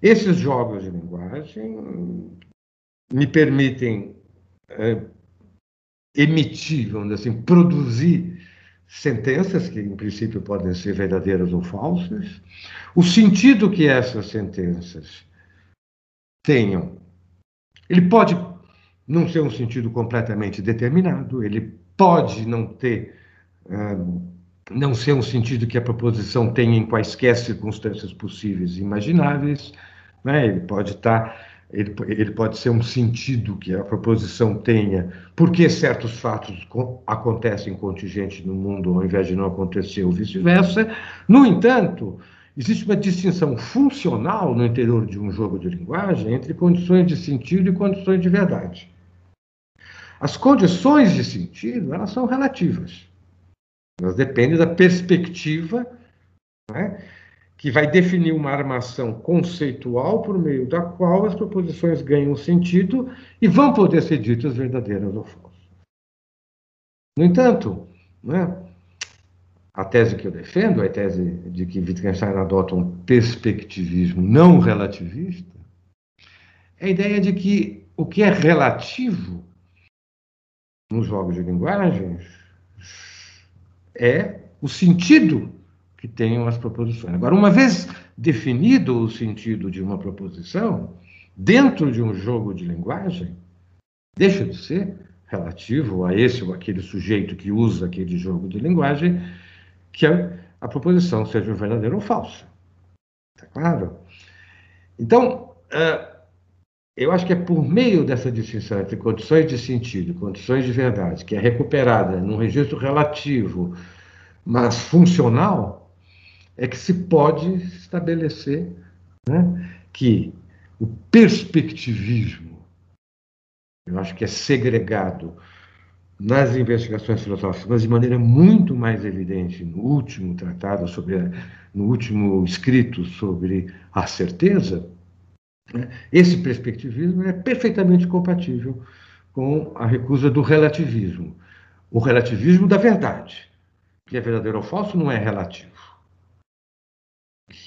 Esses jogos de linguagem me permitem é, emitir, vamos dizer assim, produzir sentenças, que em princípio podem ser verdadeiras ou falsas, o sentido que essas sentenças tenham. Ele pode não ser um sentido completamente determinado, ele pode não ter, uh, não ser um sentido que a proposição tenha em quaisquer circunstâncias possíveis e imagináveis, né? ele pode estar. Ele, ele, pode ser um sentido que a proposição tenha, porque certos fatos acontecem contingente no mundo ao invés de não acontecer ou vice-versa. No entanto, Existe uma distinção funcional no interior de um jogo de linguagem entre condições de sentido e condições de verdade. As condições de sentido, elas são relativas. Elas dependem da perspectiva né, que vai definir uma armação conceitual por meio da qual as proposições ganham sentido e vão poder ser ditas verdadeiras ou falsas. No entanto, né, a tese que eu defendo, a tese de que Wittgenstein adota um perspectivismo não relativista, é a ideia de que o que é relativo nos jogos de linguagens é o sentido que tenham as proposições. Agora, uma vez definido o sentido de uma proposição, dentro de um jogo de linguagem, deixa de ser relativo a esse ou aquele sujeito que usa aquele jogo de linguagem que a, a proposição seja verdadeira ou falsa. Está claro? Então, uh, eu acho que é por meio dessa distinção entre condições de sentido e condições de verdade, que é recuperada num registro relativo, mas funcional, é que se pode estabelecer né, que o perspectivismo, eu acho que é segregado nas investigações filosóficas, de maneira muito mais evidente no último tratado sobre, no último escrito sobre a certeza, esse perspectivismo é perfeitamente compatível com a recusa do relativismo, o relativismo da verdade. O que é verdadeiro ou falso não é relativo.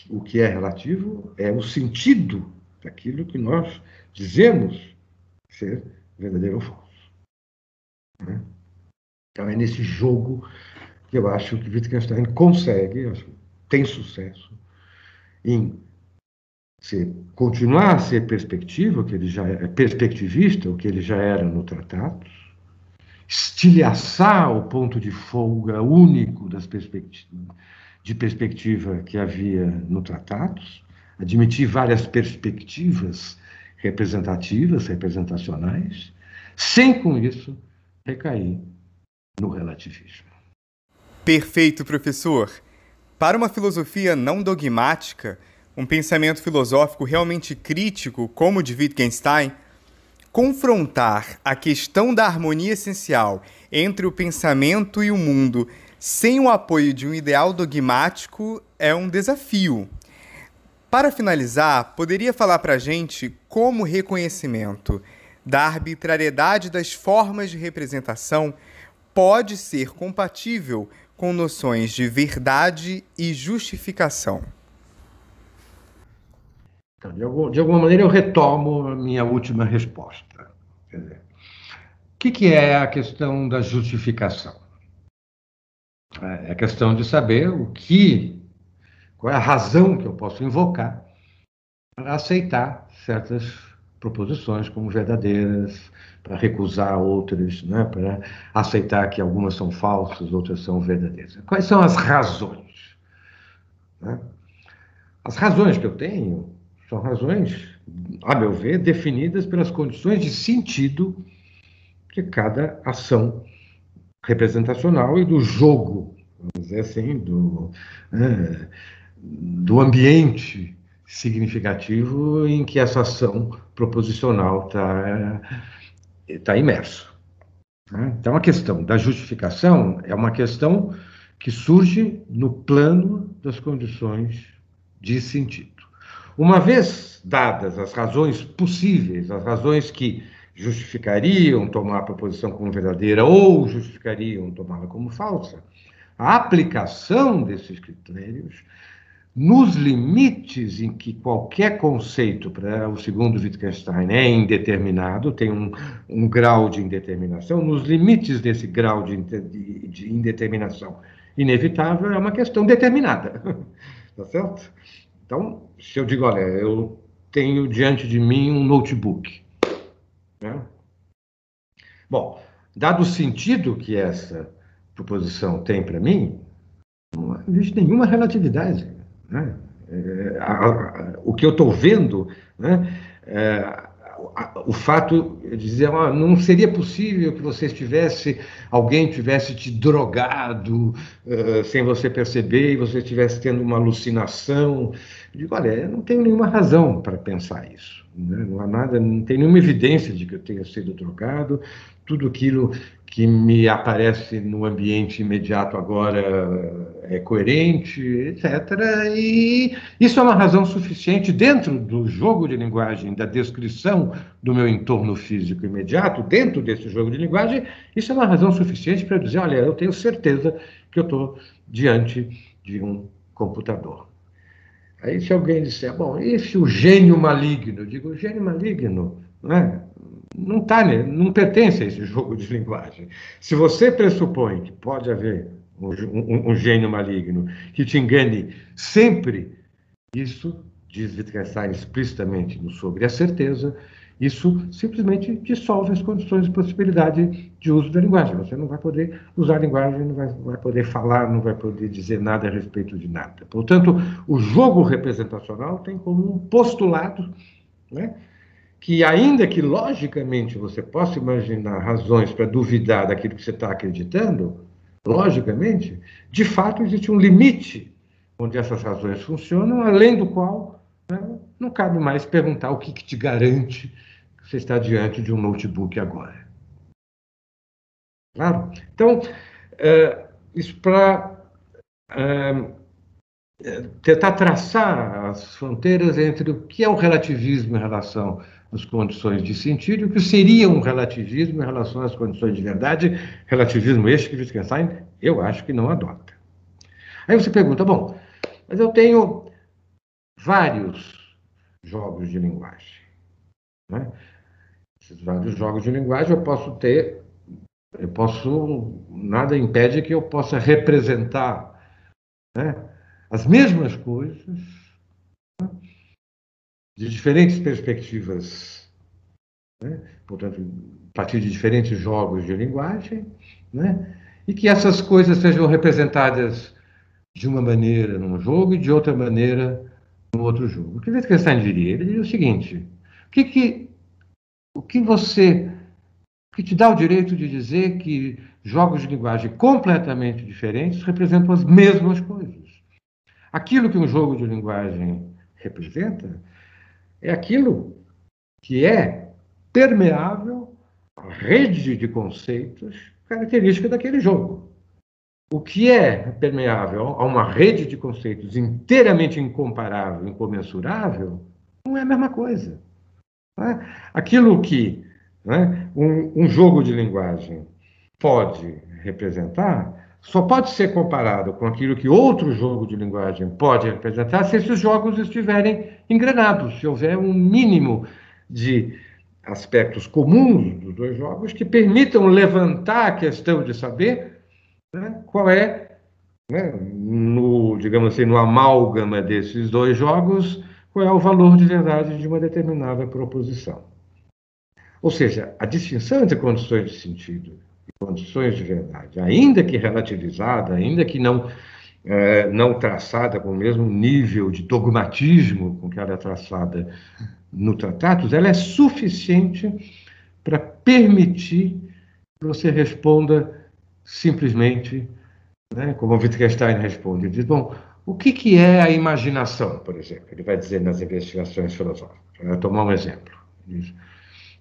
O que é relativo é o sentido daquilo que nós dizemos ser verdadeiro ou falso. Né? Então é nesse jogo que eu acho que Wittgenstein consegue, tem sucesso em ser, continuar a ser perspectiva, que ele já é perspectivista, o que ele já era no tratado, estilhaçar o ponto de folga único das de perspectiva que havia no tratados, admitir várias perspectivas representativas, representacionais, sem com isso recair no relativismo. Perfeito, professor. Para uma filosofia não dogmática, um pensamento filosófico realmente crítico, como o de Wittgenstein, confrontar a questão da harmonia essencial entre o pensamento e o mundo sem o apoio de um ideal dogmático é um desafio. Para finalizar, poderia falar para a gente como reconhecimento da arbitrariedade das formas de representação pode ser compatível com noções de verdade e justificação. Então, de, algum, de, alguma maneira, eu retomo a minha última resposta. Dizer, o que, que, é a questão da justificação? É a questão de saber o que, qual é a razão que eu posso invocar para aceitar certas proposições como verdadeiras, para recusar outras, né, para aceitar que algumas são falsas, outras são verdadeiras. Quais são as razões? Né? As razões que eu tenho são razões, a meu ver, definidas pelas condições de sentido de cada ação representacional e do jogo, vamos dizer assim, do, né, do ambiente significativo em que essa ação proposicional está tá imerso. Né? Então, a questão da justificação é uma questão que surge no plano das condições de sentido. Uma vez dadas as razões possíveis, as razões que justificariam tomar a proposição como verdadeira ou justificariam tomá-la como falsa, a aplicação desses critérios nos limites em que qualquer conceito, para o segundo Wittgenstein, é indeterminado, tem um, um grau de indeterminação, nos limites desse grau de, de, de indeterminação inevitável, é uma questão determinada. tá certo? Então, se eu digo, olha, eu tenho diante de mim um notebook. Né? Bom, dado o sentido que essa proposição tem para mim, não existe nenhuma relatividade. Né? É, a, a, o que eu estou vendo, né, é, o fato de dizer ah, não seria possível que você estivesse alguém tivesse te drogado uh, sem você perceber e você estivesse tendo uma alucinação eu digo olha eu não tenho nenhuma razão para pensar isso né? não há nada não tem nenhuma evidência de que eu tenha sido drogado tudo aquilo que me aparece no ambiente imediato agora é coerente, etc. E isso é uma razão suficiente dentro do jogo de linguagem, da descrição do meu entorno físico imediato, dentro desse jogo de linguagem, isso é uma razão suficiente para dizer, olha, eu tenho certeza que eu estou diante de um computador. Aí se alguém disser, bom, e se o gênio maligno? Eu digo, o gênio maligno, não é? não tá, né? não pertence a esse jogo de linguagem. Se você pressupõe que pode haver um, um, gênio maligno que te engane sempre, isso, diz Wittgenstein explicitamente no Sobre a Certeza, isso simplesmente dissolve as condições de possibilidade de uso da linguagem. Você não vai poder usar a linguagem, não vai, vai poder falar, não vai poder dizer nada a respeito de nada. Portanto, o jogo representacional tem como um postulado né, que, ainda que logicamente você possa imaginar razões para duvidar daquilo que você está acreditando, logicamente, de fato existe um limite onde essas razões funcionam, além do qual né, não cabe mais perguntar o que, que, te garante que você está diante de um notebook agora. Claro? Então, é, isso para é, tentar traçar as fronteiras entre o que é o relativismo em relação as condições de sentido, o que seria um relativismo em relação às condições de verdade, relativismo este que Wittgenstein, eu acho que não adota. Aí você pergunta, bom, mas eu tenho vários jogos de linguagem. Né? Esses vários jogos de linguagem eu posso ter, eu posso, nada impede que eu possa representar né, as mesmas coisas de diferentes perspectivas, né? portanto, a partir de diferentes jogos de linguagem, né? e que essas coisas sejam representadas de uma maneira num jogo e de outra maneira no outro jogo. O que Wittgenstein diria? Ele diria o seguinte: o que, que, o que você. Que te dá o direito de dizer que jogos de linguagem completamente diferentes representam as mesmas coisas? Aquilo que um jogo de linguagem representa é aquilo que é permeável à rede de conceitos característica daquele jogo. O que é permeável a uma rede de conceitos inteiramente incomparável, incomensurável, não é a mesma coisa. É? Aquilo que né, um, um jogo de linguagem pode representar só pode ser comparado com aquilo que outro jogo de linguagem pode representar se esses jogos estiverem engrenados, se houver um mínimo de aspectos comuns dos dois jogos que permitam levantar a questão de saber né, qual é, né, no, digamos assim, no amálgama desses dois jogos, qual é o valor de verdade de uma determinada proposição. Ou seja, a distinção entre condições de sentido condições de verdade, ainda que relativizada, ainda que não, é, não traçada com o mesmo nível de dogmatismo com que ela é traçada no Tratados, ela é suficiente para permitir que você responda simplesmente, né, como Wittgenstein responde, ele diz, bom, o que, que é a imaginação, por exemplo? Ele vai dizer nas investigações filosóficas. Vou tomar um exemplo. Diz,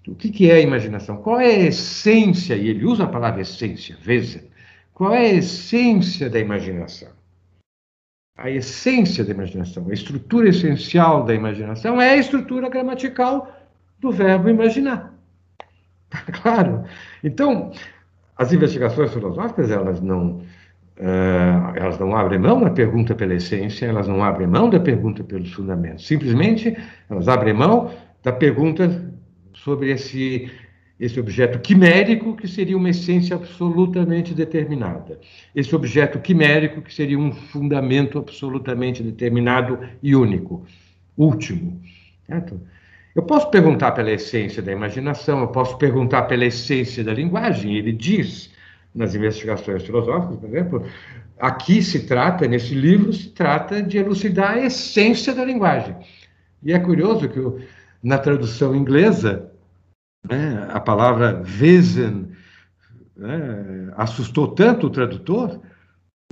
o que, que é a imaginação? Qual é a essência, e ele usa a palavra essência, Wesen, qual é a essência da imaginação? A essência da imaginação, a estrutura essencial da imaginação é a estrutura gramatical do verbo imaginar. Claro. Então, as investigações filosóficas, elas não, uh, elas não abrem mão da pergunta pela essência, elas não abrem mão da pergunta pelos fundamentos. Simplesmente, elas abrem mão da pergunta sobre esse esse objeto quimérico, que seria uma essência absolutamente determinada, esse objeto quimérico, que seria um fundamento absolutamente determinado e único, último. Certo? Eu posso perguntar pela essência da imaginação, eu posso perguntar pela essência da linguagem. Ele diz, nas investigações filosóficas, por exemplo, aqui se trata, nesse livro, se trata de elucidar a essência da linguagem. E é curioso que na tradução inglesa, né, a palavra Wesen né, assustou tanto o tradutor,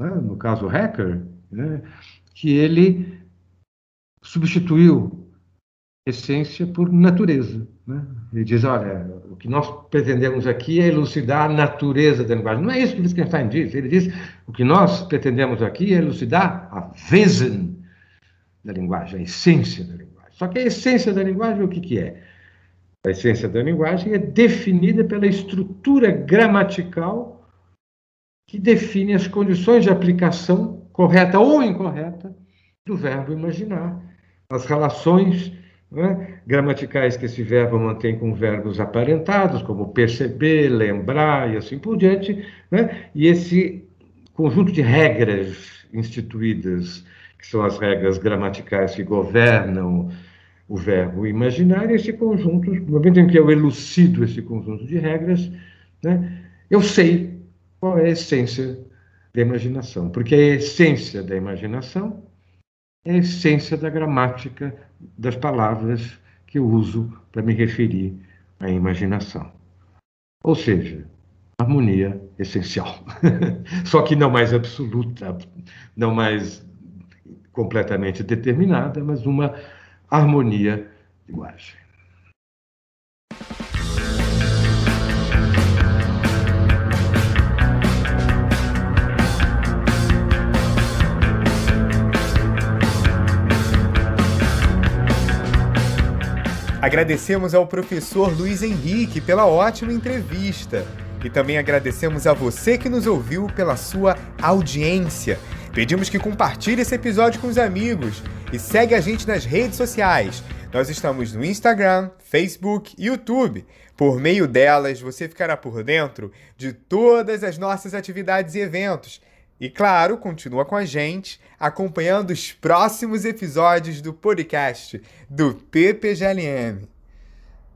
né, no caso hacker, né, que ele substituiu essência por natureza. Né? Ele diz, olha, o que nós pretendemos aqui é elucidar a natureza da linguagem. Não é isso que Wittgenstein diz. Ele diz, o que nós pretendemos aqui é elucidar a Wesen da linguagem, a essência da linguagem. Só que a essência da linguagem, o que, que é? A essência da linguagem é definida pela estrutura gramatical que define as condições de aplicação correta ou incorreta do verbo imaginar, as relações né, gramaticais que esse verbo mantém com verbos aparentados, como perceber, lembrar e assim por diante, né, e esse conjunto de regras instituídas, que são as regras gramaticais que governam o verbo imaginar, esse conjunto, no momento em que eu elucido esse conjunto de regras, né, eu sei qual é a essência da imaginação, porque a essência da imaginação é a essência da gramática das palavras que eu uso para me referir à imaginação. Ou seja, harmonia essencial. Só que não mais absoluta, não mais completamente determinada, mas uma harmonia linguagem. Agradecemos ao professor Luiz Henrique pela ótima entrevista. E também agradecemos a você que nos ouviu pela sua audiência. Pedimos que compartilhe esse episódio com os amigos e segue a gente nas redes sociais. Nós estamos no Instagram, Facebook e YouTube. Por meio delas, você ficará por dentro de todas as nossas atividades e eventos. E claro, continua com a gente, acompanhando os próximos episódios do podcast do PPGLM.